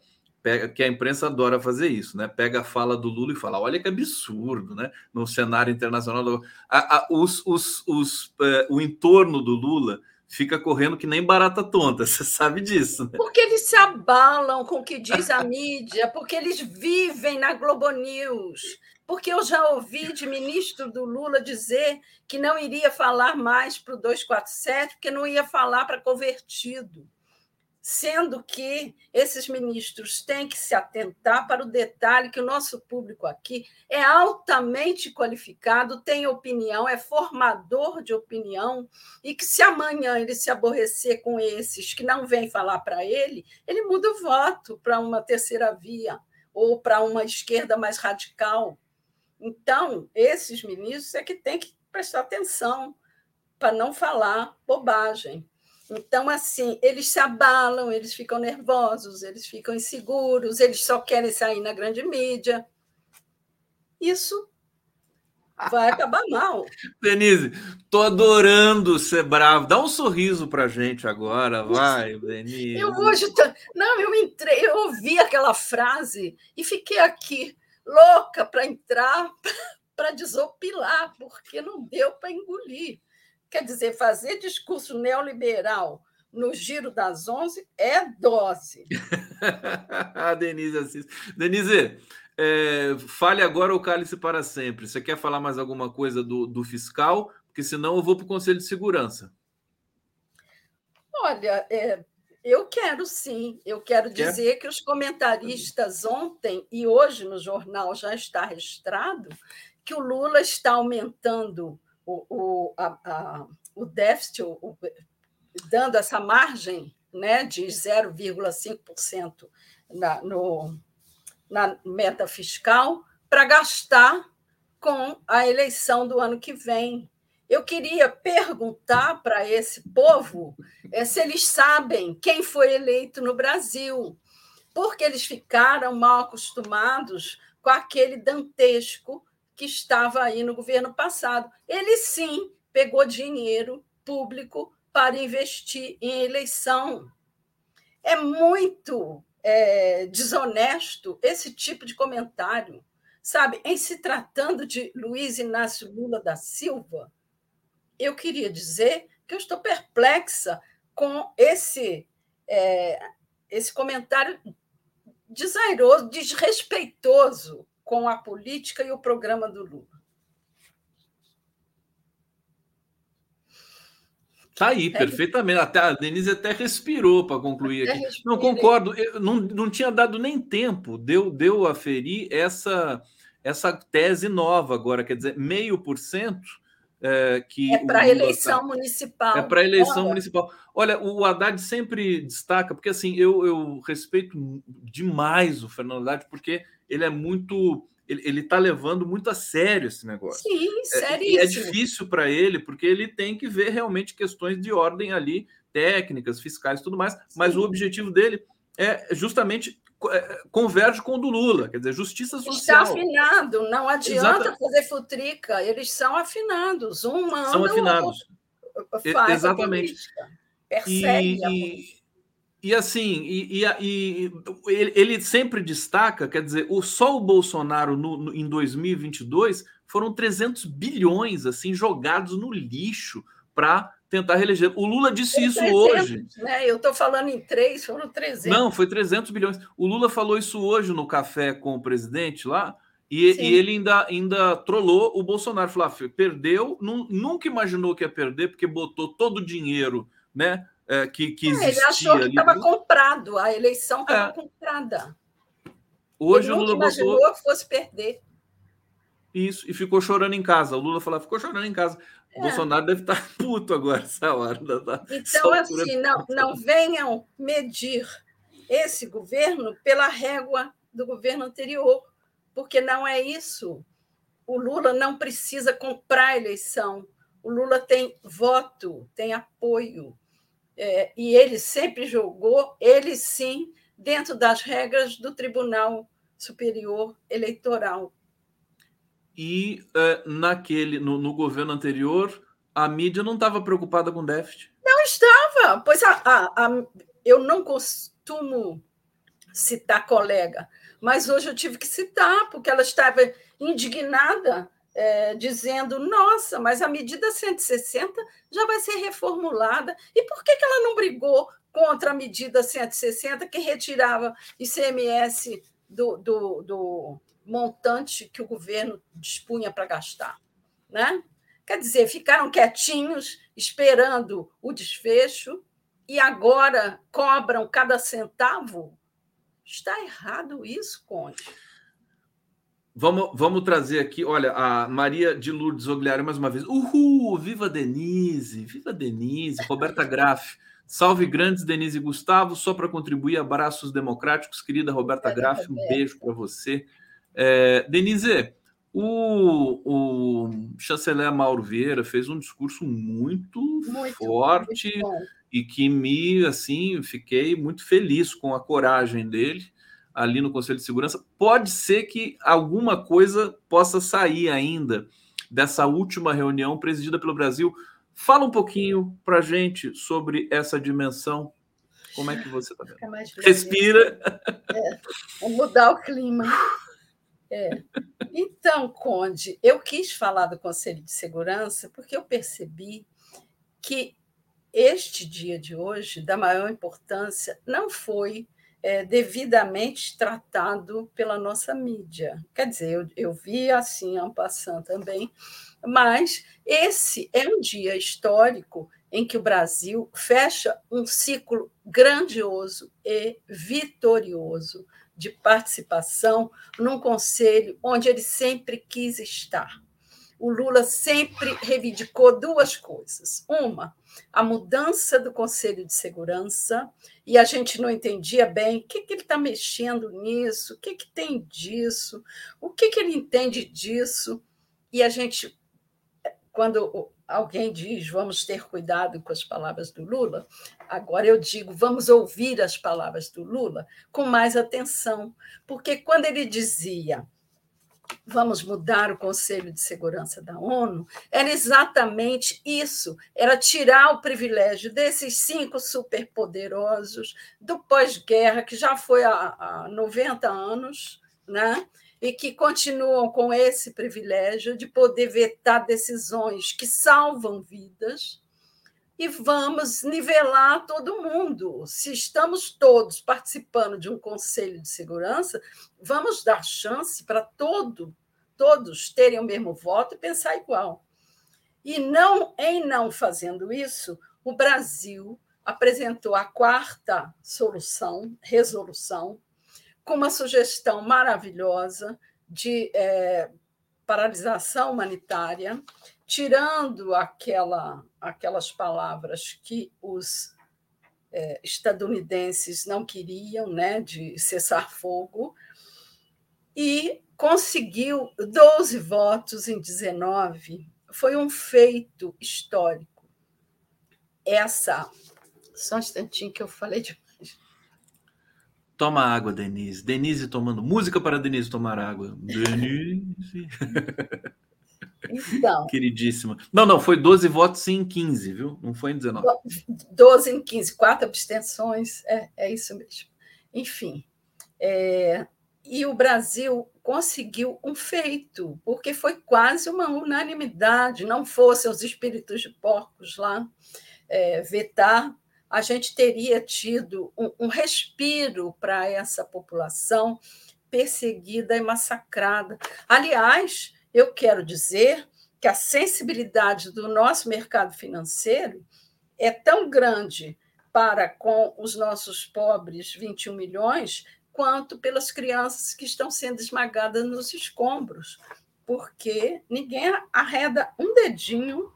pega, que a imprensa adora fazer isso, né? Pega a fala do Lula e fala: olha que absurdo, né? No cenário internacional, a, a, os, os, os, eh, o entorno do Lula fica correndo que nem barata tonta, você sabe disso. Né? Porque eles se abalam com o que diz a mídia, porque eles vivem na Globo News. Porque eu já ouvi de ministro do Lula dizer que não iria falar mais para o 247, porque não ia falar para convertido sendo que esses ministros têm que se atentar para o detalhe que o nosso público aqui é altamente qualificado, tem opinião, é formador de opinião, e que se amanhã ele se aborrecer com esses que não vêm falar para ele, ele muda o voto para uma terceira via ou para uma esquerda mais radical. Então, esses ministros é que têm que prestar atenção para não falar bobagem. Então, assim, eles se abalam, eles ficam nervosos, eles ficam inseguros, eles só querem sair na grande mídia. Isso vai acabar mal. Denise, tô adorando ser bravo. Dá um sorriso para gente agora, vai, Denise. Eu hoje não, eu entrei, eu ouvi aquela frase e fiquei aqui louca para entrar para desopilar, porque não deu para engolir. Quer dizer, fazer discurso neoliberal no giro das 11 é dose. a Denise assiste. Denise, é, fale agora o cálice para sempre. Você quer falar mais alguma coisa do, do fiscal? Porque senão eu vou para o Conselho de Segurança. Olha, é, eu quero sim. Eu quero dizer que os comentaristas ontem e hoje no jornal já está registrado que o Lula está aumentando o, o, a, a, o déficit, o, dando essa margem né, de 0,5% na, no, na meta fiscal para gastar com a eleição do ano que vem. Eu queria perguntar para esse povo é, se eles sabem quem foi eleito no Brasil, porque eles ficaram mal acostumados com aquele dantesco que estava aí no governo passado. Ele sim pegou dinheiro público para investir em eleição. É muito é, desonesto esse tipo de comentário. Sabe, em se tratando de Luiz Inácio Lula da Silva, eu queria dizer que eu estou perplexa com esse, é, esse comentário desairoso, desrespeitoso com a política e o programa do Lula. Tá aí, é. perfeitamente. Até a Denise até respirou para concluir até aqui. Respirei. Não, concordo. Eu não, não tinha dado nem tempo, deu, deu a ferir essa, essa tese nova agora, quer dizer, meio por cento é, que. É para eleição tá, municipal. É para eleição Olha. municipal. Olha, o Haddad sempre destaca, porque assim, eu, eu respeito demais o Fernando Haddad, porque ele é muito ele está levando muito a sério esse negócio. Sim, sério. É, é difícil para ele, porque ele tem que ver realmente questões de ordem ali, técnicas, fiscais e tudo mais, Sim. mas o objetivo dele é justamente é, converge com o do Lula, quer dizer, justiça social. Está afinado, não adianta fazer futrica, eles são afinados, um manda, são afinados. Exatamente. Persegue e, e assim, e, e, e ele, sempre destaca, quer dizer, o, só o Bolsonaro no, no, em 2022 foram 300 bilhões assim jogados no lixo para tentar reeleger. O Lula disse isso 300, hoje. Né? Eu estou falando em três, foram 300. Não, foi 300 bilhões. O Lula falou isso hoje no café com o presidente lá, e, e ele ainda, ainda trollou o Bolsonaro. Falou, ah, perdeu, nunca imaginou que ia perder, porque botou todo o dinheiro né, é, que, que existia. É, ele achou que estava comprado, a eleição estava é. comprada. Hoje ele o Lula imaginou botou... que fosse perder. Isso, e ficou chorando em casa. O Lula falou, ficou chorando em casa. O é. Bolsonaro deve estar puto agora essa hora. Então, assim, não, não venham medir esse governo pela régua do governo anterior, porque não é isso. O Lula não precisa comprar a eleição. O Lula tem voto, tem apoio. É, e ele sempre jogou, ele sim, dentro das regras do Tribunal Superior Eleitoral. E é, naquele, no, no, governo anterior, a mídia não estava preocupada com déficit? Não estava, pois a, a, a, eu não costumo citar colega, mas hoje eu tive que citar, porque ela estava indignada é, dizendo: nossa, mas a medida 160 já vai ser reformulada. E por que, que ela não brigou contra a medida 160 que retirava ICMS do, do, do montante que o governo dispunha para gastar? Né? Quer dizer, ficaram quietinhos, esperando o desfecho, e agora cobram cada centavo? Está errado isso, Conde. Vamos, vamos trazer aqui, olha, a Maria de Lourdes Ogliari mais uma vez. Uhul! Viva Denise! Viva Denise! Roberta Graff. Salve grandes, Denise e Gustavo. Só para contribuir, abraços democráticos, querida Roberta Graff. Um beijo para você. É, Denise, o, o chanceler Mauro Vieira fez um discurso muito, muito forte muito e que me, assim, fiquei muito feliz com a coragem dele ali no Conselho de Segurança. Pode ser que alguma coisa possa sair ainda dessa última reunião presidida pelo Brasil. Fala um pouquinho para gente sobre essa dimensão. Como é que você está vendo? Respira. É, mudar o clima. É. Então, Conde, eu quis falar do Conselho de Segurança porque eu percebi que este dia de hoje, da maior importância, não foi é, devidamente tratado pela nossa mídia. Quer dizer, eu, eu vi assim, en passant também, mas esse é um dia histórico em que o Brasil fecha um ciclo grandioso e vitorioso de participação num conselho onde ele sempre quis estar. O Lula sempre reivindicou duas coisas. Uma, a mudança do Conselho de Segurança, e a gente não entendia bem o que, que ele está mexendo nisso, o que, que tem disso, o que, que ele entende disso. E a gente, quando alguém diz vamos ter cuidado com as palavras do Lula, agora eu digo vamos ouvir as palavras do Lula com mais atenção, porque quando ele dizia vamos mudar o Conselho de Segurança da ONU, era exatamente isso: era tirar o privilégio desses cinco superpoderosos do pós-guerra, que já foi há, há 90 anos, né? e que continuam com esse privilégio de poder vetar decisões que salvam vidas, e vamos nivelar todo mundo. Se estamos todos participando de um conselho de segurança, vamos dar chance para todo, todos terem o mesmo voto e pensar igual. E não em não fazendo isso, o Brasil apresentou a quarta solução, resolução, com uma sugestão maravilhosa de é, paralisação humanitária, tirando aquela, aquelas palavras que os é, estadunidenses não queriam, né, de cessar fogo, e conseguiu 12 votos em 19. Foi um feito histórico. Essa. Só um instantinho que eu falei de Toma água, Denise. Denise tomando música para Denise tomar água. Denise. Então. Queridíssima. Não, não, foi 12 votos em 15, viu? Não foi em 19. 12 em 15, quatro abstenções, é, é isso mesmo. Enfim. É, e o Brasil conseguiu um feito, porque foi quase uma unanimidade, não fossem os espíritos de porcos lá é, vetar, a gente teria tido um, um respiro para essa população perseguida e massacrada. Aliás, eu quero dizer que a sensibilidade do nosso mercado financeiro é tão grande para com os nossos pobres 21 milhões, quanto pelas crianças que estão sendo esmagadas nos escombros, porque ninguém arreda um dedinho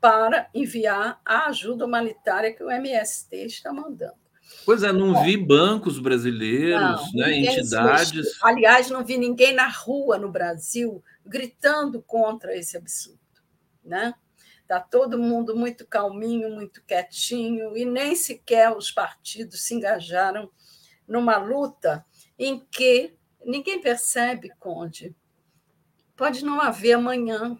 para enviar a ajuda humanitária que o MST está mandando. Pois é, não vi bancos brasileiros, não, né, entidades. Aliás, não vi ninguém na rua no Brasil gritando contra esse absurdo. Né? Está todo mundo muito calminho, muito quietinho, e nem sequer os partidos se engajaram numa luta em que ninguém percebe, Conde. Pode não haver amanhã.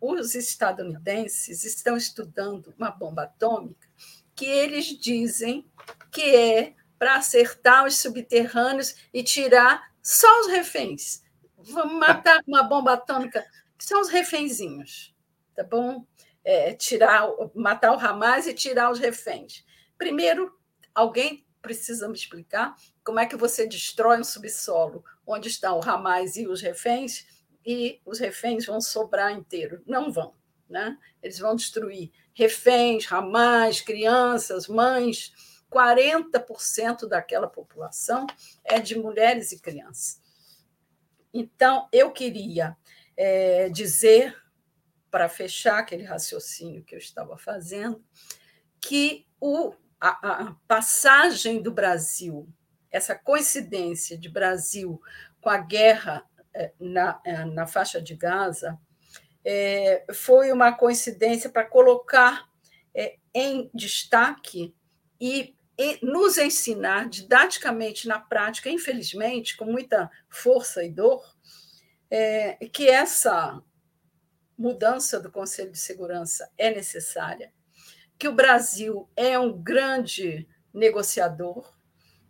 Os estadunidenses estão estudando uma bomba atômica que eles dizem que é para acertar os subterrâneos e tirar só os reféns. Vamos matar uma bomba atômica, são os refénzinhos, tá bom? É, tirar, matar o Hamas e tirar os reféns. Primeiro, alguém precisa me explicar como é que você destrói um subsolo onde estão o Hamas e os reféns e os reféns vão sobrar inteiro. Não vão, né? Eles vão destruir reféns, Hamas, crianças, mães. 40% daquela população é de mulheres e crianças. Então, eu queria é, dizer, para fechar aquele raciocínio que eu estava fazendo, que o, a, a passagem do Brasil, essa coincidência de Brasil com a guerra é, na, é, na faixa de Gaza, é, foi uma coincidência para colocar é, em destaque e nos ensinar didaticamente na prática, infelizmente, com muita força e dor, é, que essa mudança do Conselho de Segurança é necessária, que o Brasil é um grande negociador,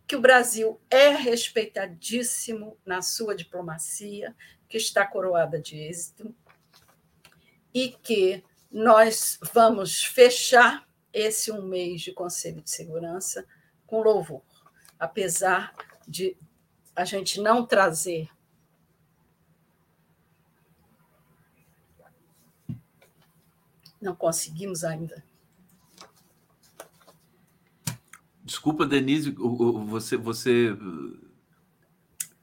que o Brasil é respeitadíssimo na sua diplomacia, que está coroada de êxito, e que nós vamos fechar esse um mês de Conselho de Segurança com louvor, apesar de a gente não trazer não conseguimos ainda. Desculpa, Denise, você você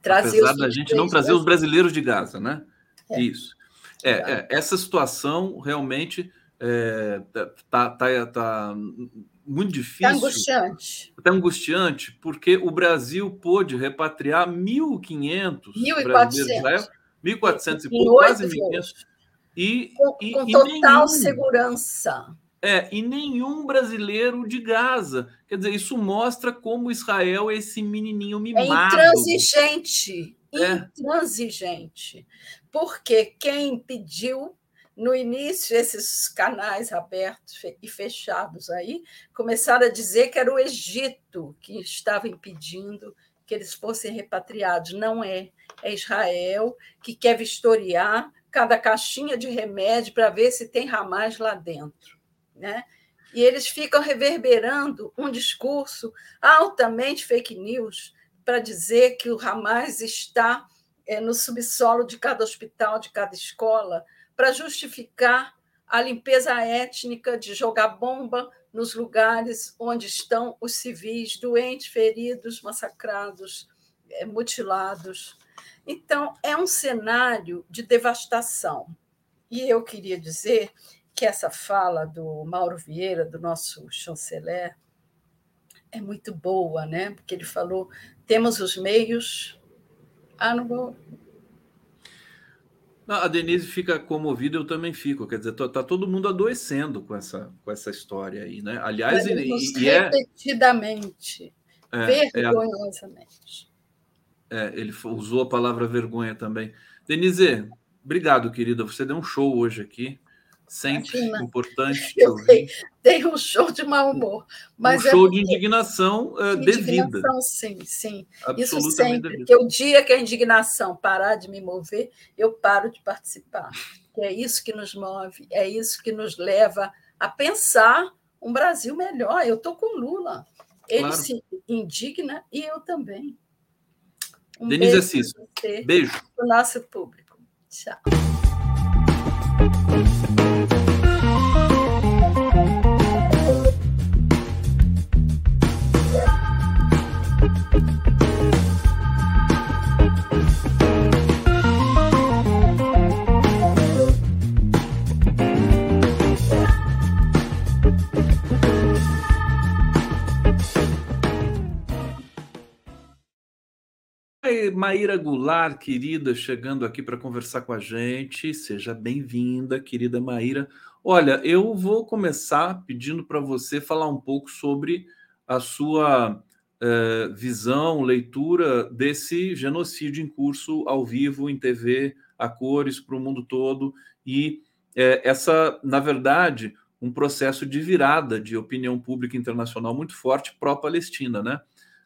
trazer apesar da gente não trazer os brasileiros de Gaza, né? É. Isso. É, é, essa situação realmente é, tá, tá, tá muito tá difícil. Está angustiante. Está angustiante, porque o Brasil pôde repatriar 1.500 brasileiros 1.400 e pouco, quase 1.500. E, com, e, com total nenhum, segurança. É, e nenhum brasileiro de Gaza. Quer dizer, isso mostra como Israel é esse menininho é mimado. É intransigente. É. Intransigente. Porque quem pediu no início, esses canais abertos e fechados aí começaram a dizer que era o Egito que estava impedindo que eles fossem repatriados. Não é. É Israel que quer vistoriar cada caixinha de remédio para ver se tem ramais lá dentro. Né? E eles ficam reverberando um discurso altamente fake news para dizer que o Hamas está é, no subsolo de cada hospital, de cada escola, para justificar a limpeza étnica de jogar bomba nos lugares onde estão os civis doentes, feridos, massacrados, é, mutilados. Então, é um cenário de devastação. E eu queria dizer que essa fala do Mauro Vieira, do nosso chanceler, é muito boa, né? Porque ele falou: temos os meios. Ah, não vou. A Denise fica comovida, eu também fico. Quer dizer, tá, todo mundo adoecendo com essa, com essa história aí, né? Aliás, e, e é repetidamente, é, vergonhosamente. É, é, ele usou a palavra vergonha também. Denise, obrigado, querida. Você deu um show hoje aqui. Sempre Imagina. importante. Eu dei, dei, um show de mau humor. Mas um é show de indignação uh, devida. Indignação, sim, sim. Isso sempre. Porque o dia que a indignação parar de me mover, eu paro de participar. Que é isso que nos move, é isso que nos leva a pensar um Brasil melhor. Eu estou com Lula. Ele claro. se indigna e eu também. Um Denise Assis, beijo. Para o nosso público. Tchau. Maíra Goulart, querida, chegando aqui para conversar com a gente. Seja bem-vinda, querida Maíra. Olha, eu vou começar pedindo para você falar um pouco sobre a sua eh, visão, leitura desse genocídio em curso ao vivo, em TV, a cores, para o mundo todo. E eh, essa, na verdade, um processo de virada de opinião pública internacional muito forte pró-Palestina, né?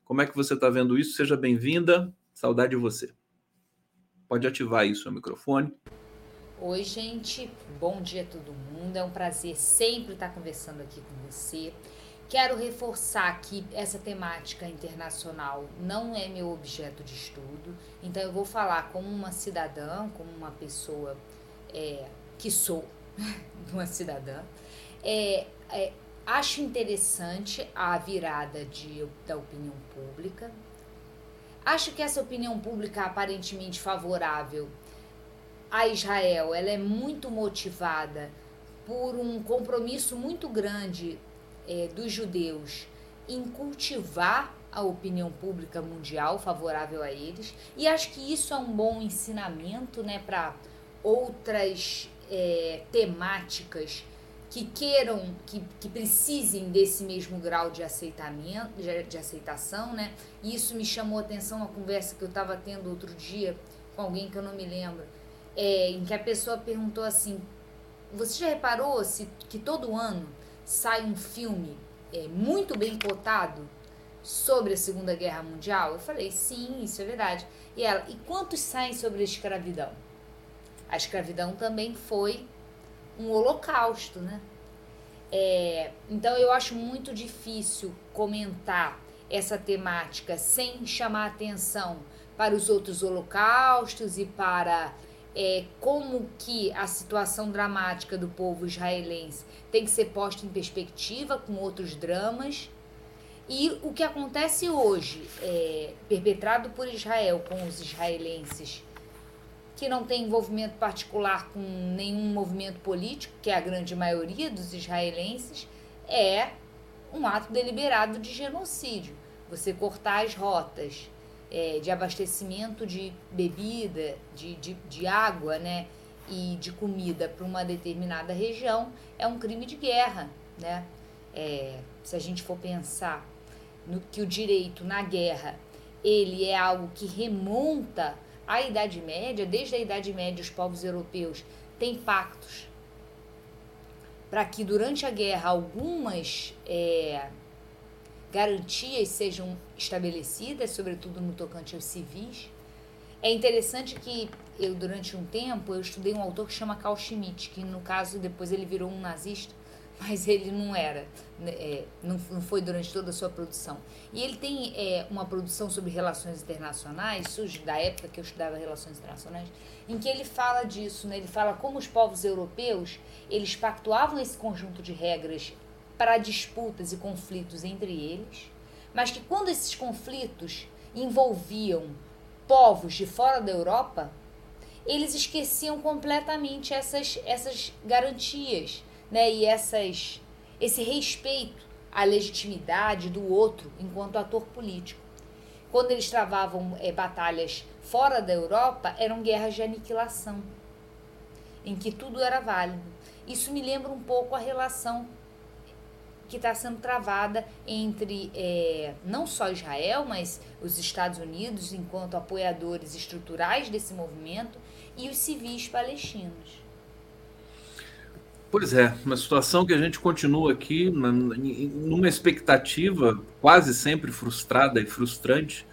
Como é que você está vendo isso? Seja bem-vinda. Saudade de você. Pode ativar aí seu microfone. Oi, gente. Bom dia a todo mundo. É um prazer sempre estar conversando aqui com você. Quero reforçar que essa temática internacional não é meu objeto de estudo, então eu vou falar como uma cidadã, como uma pessoa é, que sou uma cidadã. É, é, acho interessante a virada de, da opinião pública, Acho que essa opinião pública aparentemente favorável a Israel, ela é muito motivada por um compromisso muito grande é, dos judeus em cultivar a opinião pública mundial favorável a eles. E acho que isso é um bom ensinamento né, para outras é, temáticas que queiram, que, que precisem desse mesmo grau de aceitamento, de, de aceitação, né? E isso me chamou a atenção uma conversa que eu estava tendo outro dia com alguém que eu não me lembro, é, em que a pessoa perguntou assim: você já reparou se que todo ano sai um filme é, muito bem cotado sobre a Segunda Guerra Mundial? Eu falei, sim, isso é verdade. E ela, e quantos saem sobre a escravidão? A escravidão também foi um holocausto, né? É, então eu acho muito difícil comentar essa temática sem chamar atenção para os outros holocaustos e para é, como que a situação dramática do povo israelense tem que ser posta em perspectiva com outros dramas. E o que acontece hoje, é, perpetrado por Israel com os israelenses que não tem envolvimento particular com nenhum movimento político, que é a grande maioria dos israelenses, é um ato deliberado de genocídio. Você cortar as rotas é, de abastecimento de bebida, de, de, de água né, e de comida para uma determinada região é um crime de guerra. Né? É, se a gente for pensar no que o direito na guerra ele é algo que remonta a Idade Média, desde a Idade Média, os povos europeus têm pactos para que durante a guerra algumas é, garantias sejam estabelecidas, sobretudo no tocante aos civis. É interessante que eu, durante um tempo, eu estudei um autor que chama Carl Schmitt, que no caso depois ele virou um nazista, mas ele não era, né, é, não, não, foi durante toda a sua produção. E ele tem é, uma produção sobre relações internacionais, surge da época que eu estudava relações internacionais, em que ele fala disso, né? ele fala como os povos europeus, eles pactuavam esse conjunto de regras para disputas e conflitos entre eles, mas que quando esses conflitos envolviam povos de fora da Europa, eles esqueciam completamente essas, essas garantias né, e essas, esse respeito à legitimidade do outro enquanto ator político. Quando eles travavam é, batalhas fora da Europa, eram guerras de aniquilação, em que tudo era válido. Isso me lembra um pouco a relação que está sendo travada entre é, não só Israel, mas os Estados Unidos, enquanto apoiadores estruturais desse movimento, e os civis palestinos. Pois é, uma situação que a gente continua aqui numa expectativa quase sempre frustrada e frustrante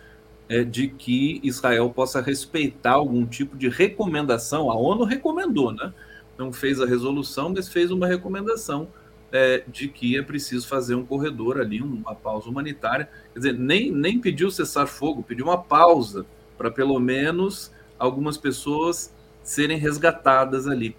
é, de que Israel possa respeitar algum tipo de recomendação. A ONU recomendou, né? Não fez a resolução, mas fez uma recomendação é, de que é preciso fazer um corredor ali, uma pausa humanitária. Quer dizer, nem, nem pediu cessar fogo, pediu uma pausa para pelo menos algumas pessoas serem resgatadas ali.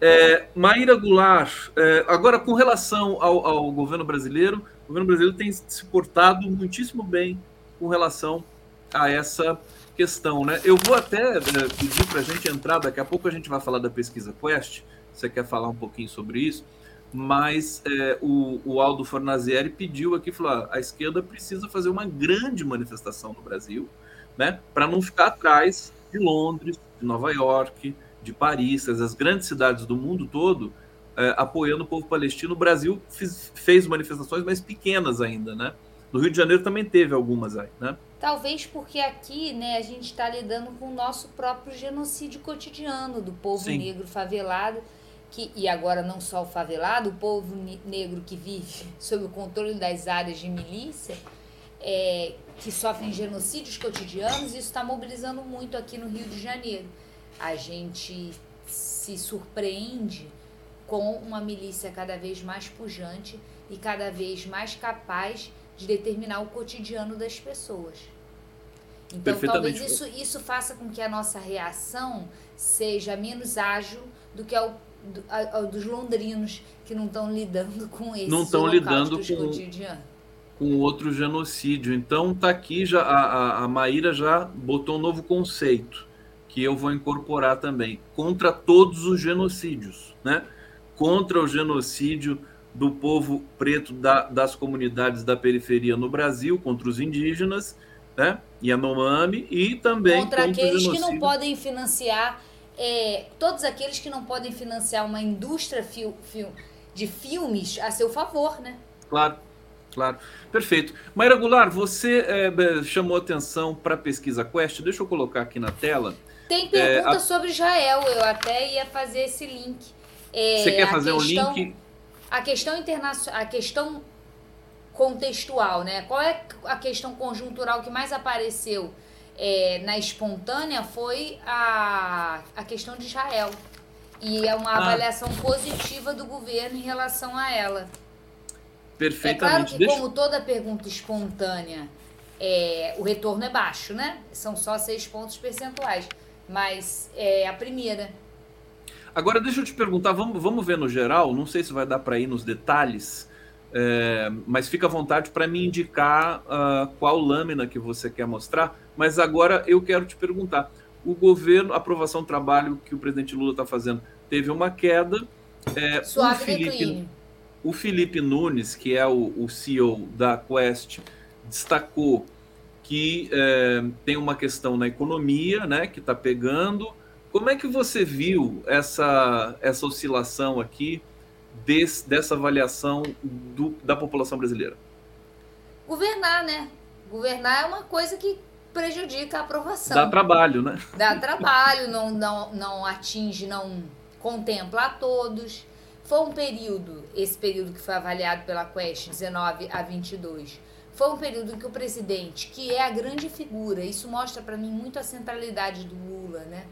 É, Maíra Goulart, é, agora com relação ao, ao, governo brasileiro, o governo brasileiro tem se portado muitíssimo bem com relação a essa questão. Né? Eu vou até é, pedir para a gente entrar, daqui a pouco a gente vai falar da pesquisa Quest, você quer falar um pouquinho sobre isso, mas é, o, o, Aldo Fornazieri pediu aqui, falou, ah, a esquerda precisa fazer uma grande manifestação no Brasil, né, para não ficar atrás de Londres, de Nova York, de Paris, as grandes cidades do mundo todo, é, apoiando o povo palestino. O Brasil fiz, fez manifestações mais pequenas ainda, né? No Rio de Janeiro também teve algumas aí, né? Talvez porque aqui, né, a gente está lidando com o nosso próprio genocídio cotidiano do povo Sim. negro favelado, que, e agora não só o favelado, o povo negro que vive sob o controle das áreas de milícia, é, que sofrem genocídios cotidianos, isso está mobilizando muito aqui no Rio de Janeiro a gente se surpreende com uma milícia cada vez mais pujante e cada vez mais capaz de determinar o cotidiano das pessoas. Então, talvez isso, isso faça com que a nossa reação seja menos ágil do que a, a, a dos londrinos que não estão lidando com esse não estão lidando com cotidiano. com outro genocídio. Então tá aqui já a, a, a Maíra já botou um novo conceito que eu vou incorporar também, contra todos os genocídios, né? Contra o genocídio do povo preto da, das comunidades da periferia no Brasil, contra os indígenas, né? Yanomami e também contra, contra aqueles que não podem financiar, é, todos aqueles que não podem financiar uma indústria fil, fil, de filmes a seu favor, né? Claro, claro. Perfeito. Maíra Goulart, você é, chamou atenção para a pesquisa Quest. Deixa eu colocar aqui na tela. Tem pergunta é, a... sobre Israel, eu até ia fazer esse link. É, Você quer fazer questão, um link? A questão internacional, a questão contextual, né? Qual é a questão conjuntural que mais apareceu é, na espontânea foi a, a questão de Israel. E é uma ah. avaliação positiva do governo em relação a ela. Perfeitamente. É claro que, Deixa... como toda pergunta espontânea, é, o retorno é baixo, né? São só seis pontos percentuais mas é a primeira. Agora, deixa eu te perguntar, vamos, vamos ver no geral, não sei se vai dar para ir nos detalhes, é, mas fica à vontade para me indicar uh, qual lâmina que você quer mostrar. Mas agora eu quero te perguntar: o governo, a aprovação do trabalho que o presidente Lula está fazendo, teve uma queda. É, Suave o Felipe, o Felipe Nunes, que é o, o CEO da Quest, destacou que é, tem uma questão na economia, né, que está pegando. Como é que você viu essa, essa oscilação aqui desse, dessa avaliação do, da população brasileira? Governar, né? Governar é uma coisa que prejudica a aprovação. Dá trabalho, né? Dá trabalho, não, não, não atinge, não contempla a todos. Foi um período, esse período que foi avaliado pela Quest, 19 a 22, foi um período em que o presidente, que é a grande figura, isso mostra para mim muito a centralidade do Lula, né?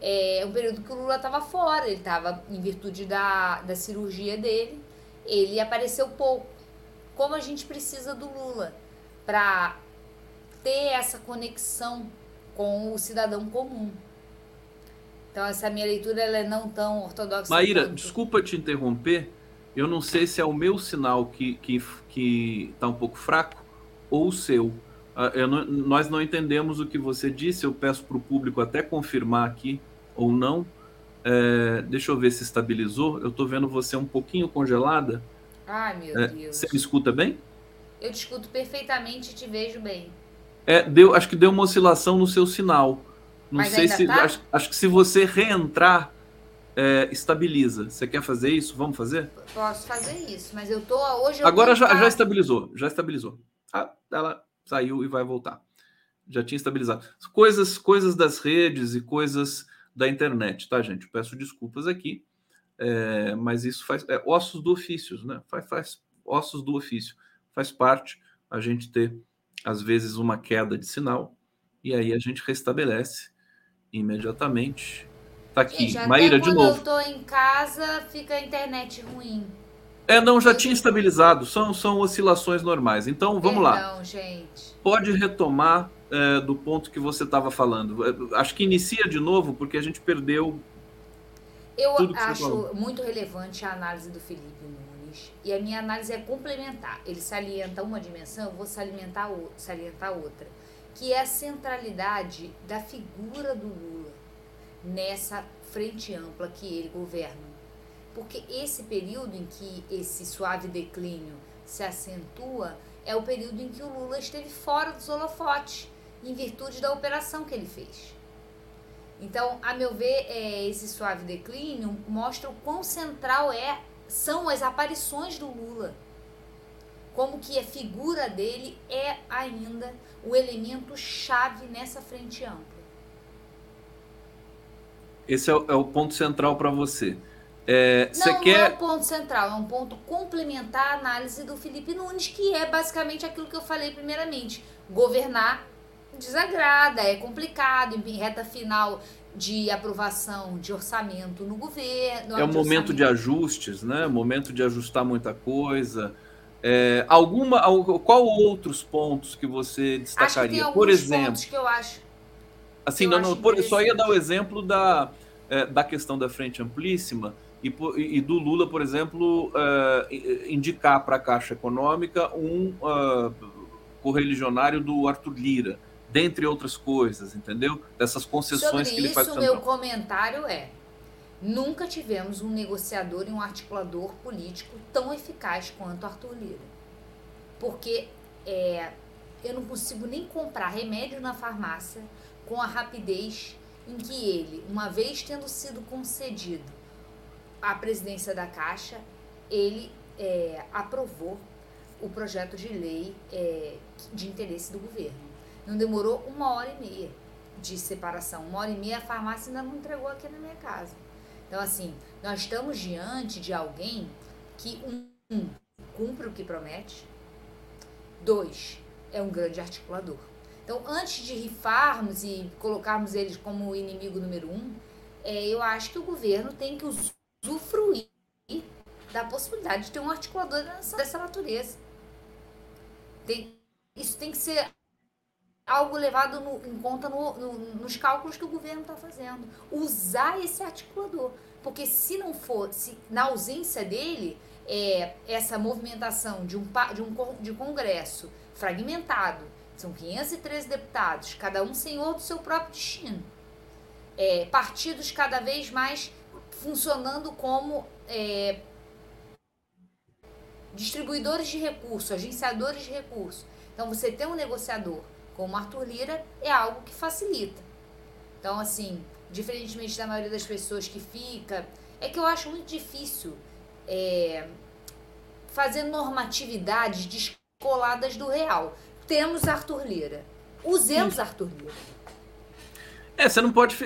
É um período que o Lula estava fora, ele estava em virtude da, da cirurgia dele, ele apareceu pouco. Como a gente precisa do Lula para ter essa conexão com o cidadão comum. Então, essa minha leitura ela é não tão ortodoxa. Maíra, quanto. desculpa te interromper. Eu não sei se é o meu sinal que que, que tá um pouco fraco ou o seu. Ah, não, nós não entendemos o que você disse. Eu peço para o público até confirmar aqui ou não. É, deixa eu ver se estabilizou. Eu estou vendo você um pouquinho congelada. Ai, meu é, Deus. Você me escuta bem? Eu te escuto perfeitamente e te vejo bem. É, deu, acho que deu uma oscilação no seu sinal. Não Mas sei se. Tá? Acho, acho, que se você reentrar, é, estabiliza. Você quer fazer isso? Vamos fazer? Posso fazer isso, mas eu tô. Hoje eu Agora já, já estabilizou. Já estabilizou. Ah, ela saiu e vai voltar. Já tinha estabilizado. Coisas, coisas das redes e coisas da internet, tá, gente? peço desculpas aqui. É, mas isso faz. É, ossos do ofício, né? Faz, faz ossos do ofício. Faz parte a gente ter, às vezes, uma queda de sinal e aí a gente restabelece imediatamente. Tá aqui, gente, Maíra, de novo. Quando eu tô em casa, fica a internet ruim. É, não, já tinha estabilizado. São, são oscilações normais. Então, vamos Perdão, lá. gente. Pode retomar é, do ponto que você estava falando. É, acho que inicia de novo, porque a gente perdeu. Eu acho muito relevante a análise do Felipe Nunes. E a minha análise é complementar. Ele salienta uma dimensão, eu vou salientar, salientar outra que é a centralidade da figura do Lula nessa frente ampla que ele governa. Porque esse período em que esse suave declínio se acentua é o período em que o Lula esteve fora dos holofotes, em virtude da operação que ele fez. Então, a meu ver, é, esse suave declínio mostra o quão central é são as aparições do Lula como que a figura dele é ainda o elemento chave nessa frente ampla. Esse é o, é o ponto central para você. É, não, quer... não é um ponto central, é um ponto complementar à análise do Felipe Nunes, que é basicamente aquilo que eu falei primeiramente. Governar desagrada, é complicado, em reta final de aprovação de orçamento no governo. É um momento de ajustes, né? Momento de ajustar muita coisa. É, alguma, qual outros pontos que você destacaria? Que por exemplo, que eu acho. Assim, não, não, por, só ia dar o exemplo da, é, da questão da frente amplíssima e, e do Lula, por exemplo, é, indicar para a Caixa Econômica um uh, correligionário do Arthur Lira, dentre outras coisas, entendeu? Dessas concessões Sobre que ele faz. Isso, meu comentário é Nunca tivemos um negociador e um articulador político tão eficaz quanto Arthur Lira. Porque é, eu não consigo nem comprar remédio na farmácia com a rapidez em que ele, uma vez tendo sido concedido a presidência da Caixa, ele é, aprovou o projeto de lei é, de interesse do governo. Não demorou uma hora e meia de separação. Uma hora e meia a farmácia ainda não entregou aqui na minha casa. Então, assim, nós estamos diante de alguém que, um, um cumpre o que promete, dois, é um grande articulador. Então, antes de rifarmos e colocarmos eles como inimigo número um, é, eu acho que o governo tem que usufruir da possibilidade de ter um articulador dessa natureza. Tem, isso tem que ser algo levado no, em conta no, no, nos cálculos que o governo está fazendo. Usar esse articulador. Porque se não for, se, na ausência dele, é, essa movimentação de um, de um de congresso fragmentado, são 513 deputados, cada um senhor do seu próprio destino. É, partidos cada vez mais funcionando como é, distribuidores de recursos, agenciadores de recursos. Então, você ter um negociador como Arthur Lira é algo que facilita. Então, assim, diferentemente da maioria das pessoas que fica, é que eu acho muito difícil é, fazer normatividades descoladas do real. Temos Arthur Lira. Usemos Sim. Arthur Lira. É, você não pode.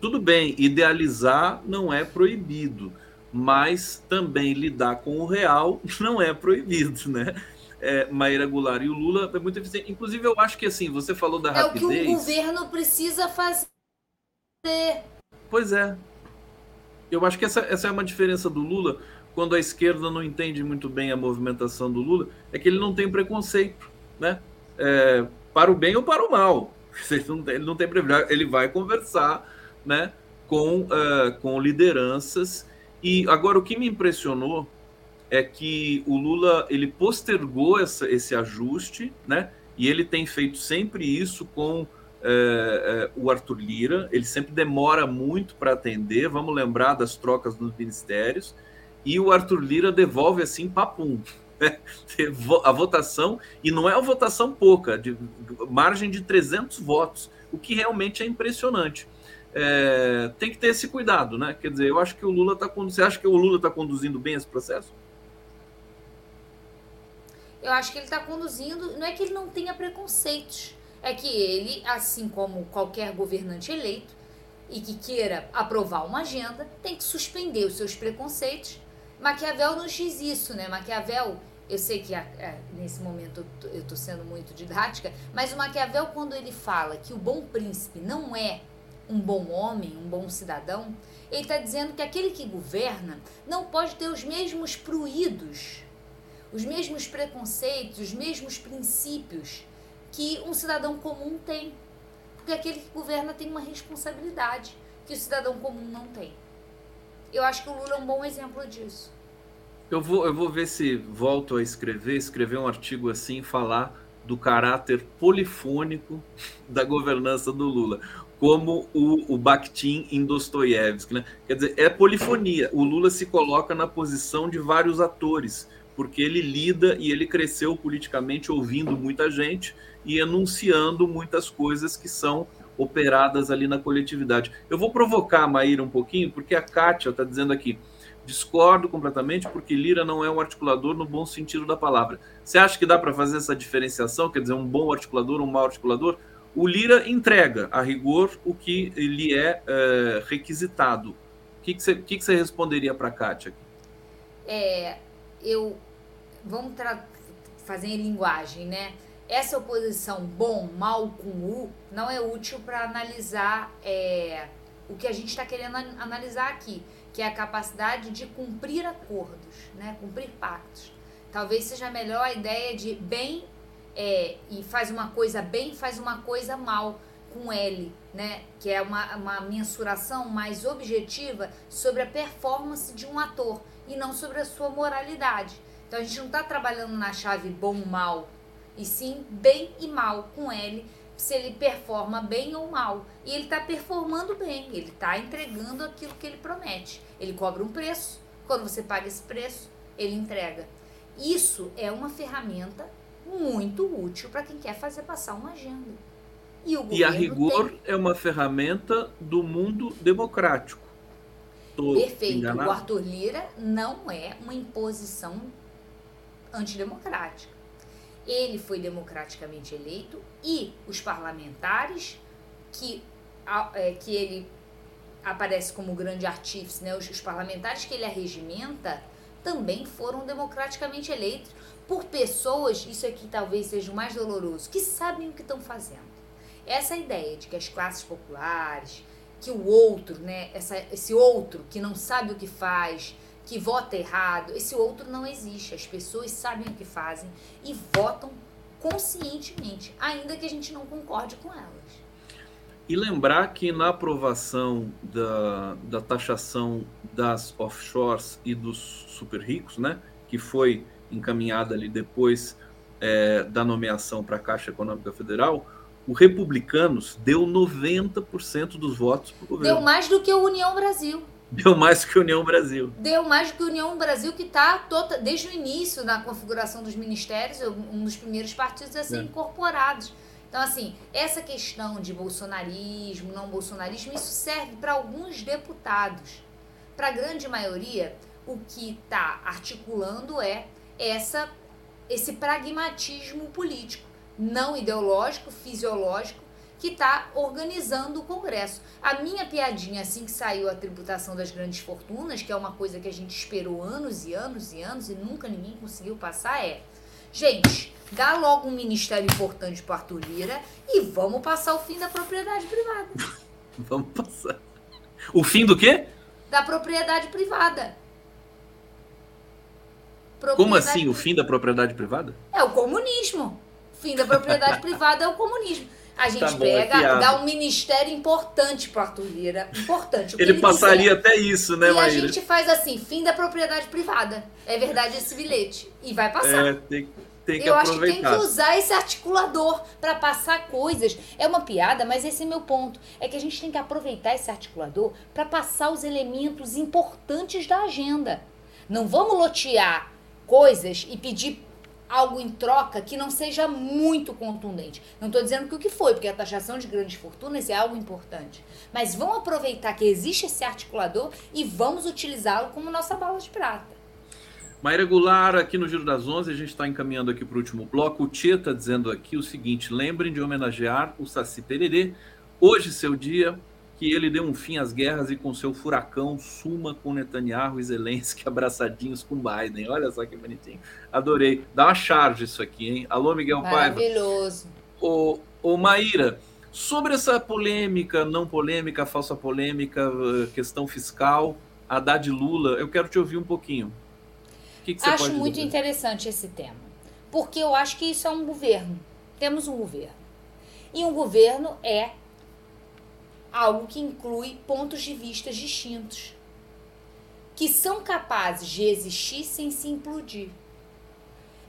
Tudo bem, idealizar não é proibido, mas também lidar com o real não é proibido, né? é, Maíra Goulart e o Lula é muito eficiente. Inclusive, eu acho que assim, você falou da rapidez. É o que o governo precisa fazer. Pois é. Eu acho que essa, essa é uma diferença do Lula quando a esquerda não entende muito bem a movimentação do Lula, é que ele não tem preconceito, né? É, para o bem ou para o mal. Ele não tem privilégio, ele vai conversar, né? Com, uh, com lideranças. E agora o que me impressionou é que o Lula ele postergou essa, esse ajuste, né? E ele tem feito sempre isso com é, é, o Arthur Lira. Ele sempre demora muito para atender. Vamos lembrar das trocas nos ministérios. E o Arthur Lira devolve assim, papum. Né? A votação, e não é uma votação pouca, de margem de 300 votos, o que realmente é impressionante. É, tem que ter esse cuidado, né? Quer dizer, eu acho que o Lula está. Você acha que o Lula está conduzindo bem esse processo? Eu acho que ele está conduzindo. Não é que ele não tenha preconceitos, é que ele, assim como qualquer governante eleito e que queira aprovar uma agenda, tem que suspender os seus preconceitos. Maquiavel nos diz isso, né? Maquiavel, eu sei que é, nesse momento eu estou sendo muito didática, mas o Maquiavel, quando ele fala que o bom príncipe não é um bom homem, um bom cidadão, ele está dizendo que aquele que governa não pode ter os mesmos pruídos, os mesmos preconceitos, os mesmos princípios que um cidadão comum tem. Porque aquele que governa tem uma responsabilidade que o cidadão comum não tem. Eu acho que o Lula é um bom exemplo disso. Eu vou, eu vou ver se volto a escrever, escrever um artigo assim, falar do caráter polifônico da governança do Lula, como o, o Bakhtin em Dostoiévski. Né? Quer dizer, é polifonia. O Lula se coloca na posição de vários atores, porque ele lida e ele cresceu politicamente ouvindo muita gente e enunciando muitas coisas que são operadas ali na coletividade. Eu vou provocar a Maíra um pouquinho, porque a Kátia está dizendo aqui, discordo completamente, porque Lira não é um articulador no bom sentido da palavra. Você acha que dá para fazer essa diferenciação, quer dizer, um bom articulador, um mau articulador? O Lira entrega, a rigor, o que lhe é, é requisitado. O que, que, você, que, que você responderia para a Kátia? É, eu... Vamos fazer em linguagem, né? Essa oposição bom, mal com U não é útil para analisar é, o que a gente está querendo analisar aqui, que é a capacidade de cumprir acordos, né? cumprir pactos. Talvez seja melhor a ideia de bem é, e faz uma coisa bem, faz uma coisa mal com L, né? que é uma, uma mensuração mais objetiva sobre a performance de um ator e não sobre a sua moralidade. Então a gente não está trabalhando na chave bom-mal, e sim bem e mal com ele, se ele performa bem ou mal. E ele está performando bem, ele está entregando aquilo que ele promete. Ele cobra um preço, quando você paga esse preço, ele entrega. Isso é uma ferramenta muito útil para quem quer fazer passar uma agenda. E, e a rigor tem... é uma ferramenta do mundo democrático. Tô Perfeito. Enganado? O Arthur Lira não é uma imposição antidemocrática ele foi democraticamente eleito e os parlamentares que, é, que ele aparece como grande artífice, né, os, os parlamentares que ele arregimenta também foram democraticamente eleitos por pessoas, isso aqui talvez seja o mais doloroso, que sabem o que estão fazendo. Essa ideia de que as classes populares, que o outro, né, essa, esse outro que não sabe o que faz, que vota errado, esse outro não existe. As pessoas sabem o que fazem e votam conscientemente, ainda que a gente não concorde com elas. E lembrar que na aprovação da, da taxação das offshores e dos super ricos, né, que foi encaminhada ali depois é, da nomeação para a Caixa Econômica Federal, o Republicanos deu 90% dos votos para o governo. Deu mais do que o União Brasil. Deu mais que União Brasil. Deu mais que União Brasil, que está tota, desde o início na configuração dos ministérios, um dos primeiros partidos a ser é. incorporados. Então, assim, essa questão de bolsonarismo, não bolsonarismo, isso serve para alguns deputados. Para a grande maioria, o que está articulando é essa, esse pragmatismo político, não ideológico, fisiológico, que está organizando o Congresso. A minha piadinha, assim que saiu a tributação das grandes fortunas, que é uma coisa que a gente esperou anos e anos e anos e nunca ninguém conseguiu passar, é: gente, dá logo um ministério importante para Arthur Lira e vamos passar o fim da propriedade privada. vamos passar. O fim do quê? Da propriedade privada. Como assim? O fim da propriedade privada? É o comunismo. O fim da propriedade privada é o comunismo. A gente tá bom, é pega, é dá um ministério importante para Arthur Lira. Importante. ele, ele, passaria quiser. até isso, né, E Maíra? a gente faz assim, fim da propriedade privada. É verdade esse bilhete. E vai passar. É, tem, tem que Eu aproveitar. acho que tem que usar esse articulador para passar coisas. É uma piada, mas esse é meu ponto. É que a gente tem que aproveitar esse articulador para passar os elementos importantes da agenda. Não vamos lotear coisas e pedir algo em troca que não seja muito contundente. Não estou dizendo que o que foi, porque a taxação de grandes fortunas é algo importante. Mas vamos aproveitar que existe esse articulador e vamos utilizá-lo como nossa bala de prata. Maíra Goulart, aqui no Giro das Onze, a gente está encaminhando aqui para o último bloco. O Tia está dizendo aqui o seguinte: lembrem de homenagear o Saci Pererê. Hoje, seu dia, que ele deu um fim às guerras e com seu furacão suma com Netanyahu e Zelensky abraçadinhos com Biden. Olha só que bonitinho. Adorei. Dá uma charge isso aqui, hein? Alô, Miguel Paiva. Maravilhoso. Ô, ô Maíra, sobre essa polêmica, não polêmica, falsa polêmica, eh, questão fiscal, Haddad Lula, eu quero te ouvir um pouquinho. O que, que você acho muito dizer? interessante esse tema, porque eu acho que isso é um governo. Temos um governo. E um governo é algo que inclui pontos de vista distintos, que são capazes de existir sem se implodir.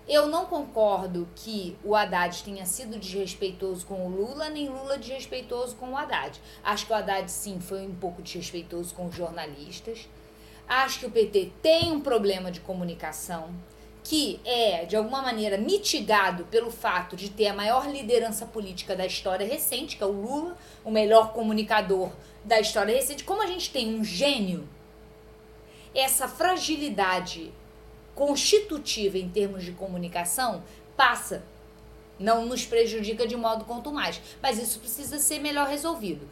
Eu não concordo que o Haddad tenha sido desrespeitoso com o Lula, nem Lula desrespeitoso com o Haddad. Acho que o Haddad, sim, foi um pouco desrespeitoso com os jornalistas. Acho que o PT tem um problema de comunicação que é, de alguma maneira, mitigado pelo fato de ter a maior liderança política da história recente, que é o Lula, o melhor comunicador da história recente. Como a gente tem um gênio, essa fragilidade constitutiva em termos de comunicação passa. Não nos prejudica de modo quanto mais. Mas isso precisa ser melhor resolvido.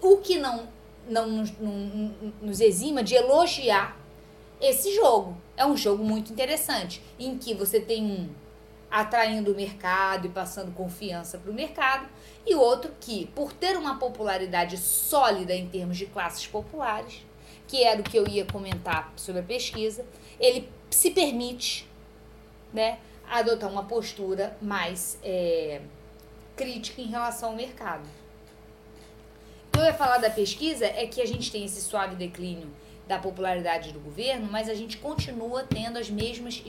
O que não, não, não nos exima de elogiar esse jogo. É um jogo muito interessante, em que você tem um atraindo o mercado e passando confiança para o mercado, e outro que, por ter uma popularidade sólida em termos de classes populares, que era o que eu ia comentar sobre a pesquisa, ele se permite né, adotar uma postura mais é, crítica em relação ao mercado. O que eu ia falar da pesquisa é que a gente tem esse suave declínio da popularidade do governo, mas a gente continua tendo as mesmas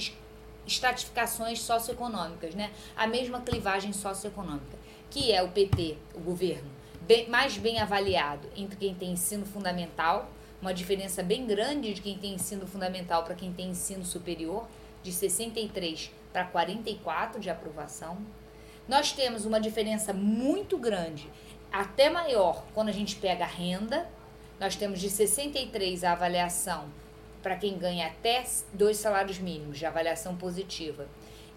estratificações socioeconômicas, né? A mesma clivagem socioeconômica, que é o PT, o governo, bem, mais bem avaliado entre quem tem ensino fundamental, uma diferença bem grande de quem tem ensino fundamental para quem tem ensino superior, de 63 para 44 de aprovação. Nós temos uma diferença muito grande, até maior, quando a gente pega a renda, nós temos de 63 a avaliação para quem ganha até dois salários mínimos de avaliação positiva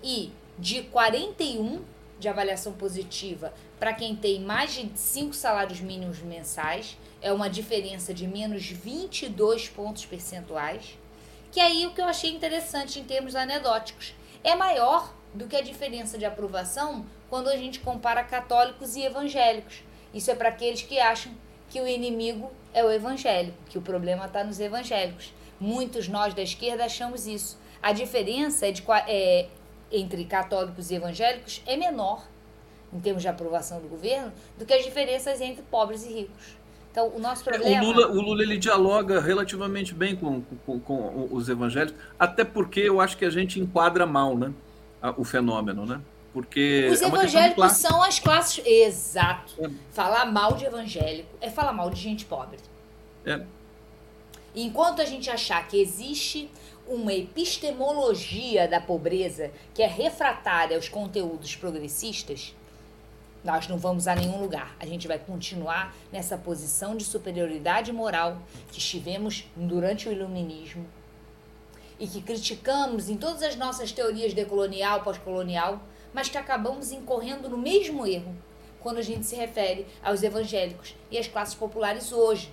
e de 41 de avaliação positiva para quem tem mais de cinco salários mínimos mensais, é uma diferença de menos 22 pontos percentuais. Que aí o que eu achei interessante em termos anedóticos é maior do que a diferença de aprovação quando a gente compara católicos e evangélicos. Isso é para aqueles que acham que o inimigo é o evangélico, que o problema está nos evangélicos. Muitos nós da esquerda achamos isso. A diferença é de, é, entre católicos e evangélicos é menor, em termos de aprovação do governo, do que as diferenças entre pobres e ricos. Então, o nosso problema. O Lula, o Lula ele dialoga relativamente bem com, com, com os evangélicos, até porque eu acho que a gente enquadra mal né, o fenômeno, né? Porque os é evangélicos são as classes. Exato. É. Falar mal de evangélico é falar mal de gente pobre. É. Enquanto a gente achar que existe uma epistemologia da pobreza que é refratária aos conteúdos progressistas, nós não vamos a nenhum lugar. A gente vai continuar nessa posição de superioridade moral que estivemos durante o iluminismo e que criticamos em todas as nossas teorias decolonial, pós-colonial, mas que acabamos incorrendo no mesmo erro quando a gente se refere aos evangélicos e às classes populares hoje.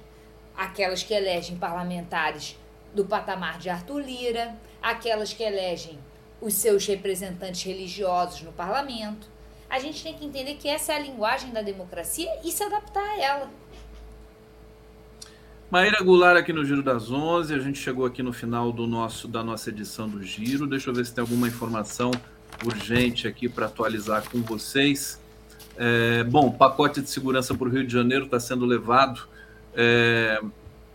Aquelas que elegem parlamentares do patamar de Arthur Lira, aquelas que elegem os seus representantes religiosos no parlamento. A gente tem que entender que essa é a linguagem da democracia e se adaptar a ela. Maíra Goulart aqui no Giro das Onze. A gente chegou aqui no final do nosso da nossa edição do Giro. Deixa eu ver se tem alguma informação urgente aqui para atualizar com vocês. É, bom, pacote de segurança para o Rio de Janeiro está sendo levado é,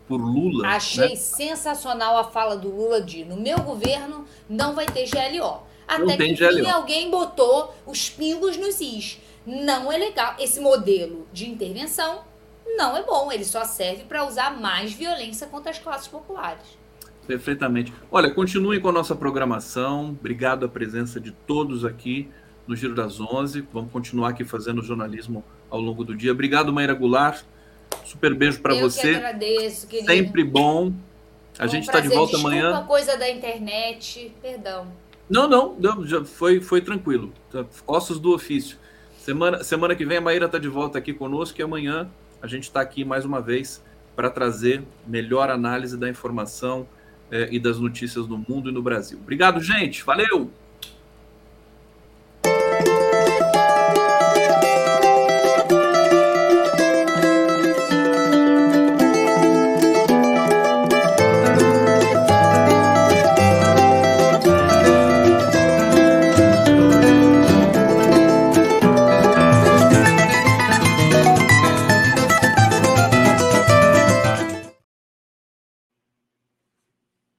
por Lula. Achei né? sensacional a fala do Lula de no meu governo não vai ter GLO. Até que enfim, alguém botou os pingos nos is. Não é legal. Esse modelo de intervenção não é bom. Ele só serve para usar mais violência contra as classes populares. Perfeitamente. Olha, continuem com a nossa programação. Obrigado a presença de todos aqui no Giro das Onze. Vamos continuar aqui fazendo jornalismo ao longo do dia. Obrigado, Maíra Goulart. Super beijo para você. Eu agradeço, querido. Sempre bom. A gente está de volta Desculpa amanhã. coisa da internet, perdão. Não, não, não já foi, foi tranquilo. Tá, ossos do ofício. Semana, semana que vem a Maíra está de volta aqui conosco e amanhã a gente está aqui mais uma vez para trazer melhor análise da informação eh, e das notícias no mundo e no Brasil. Obrigado, gente. Valeu!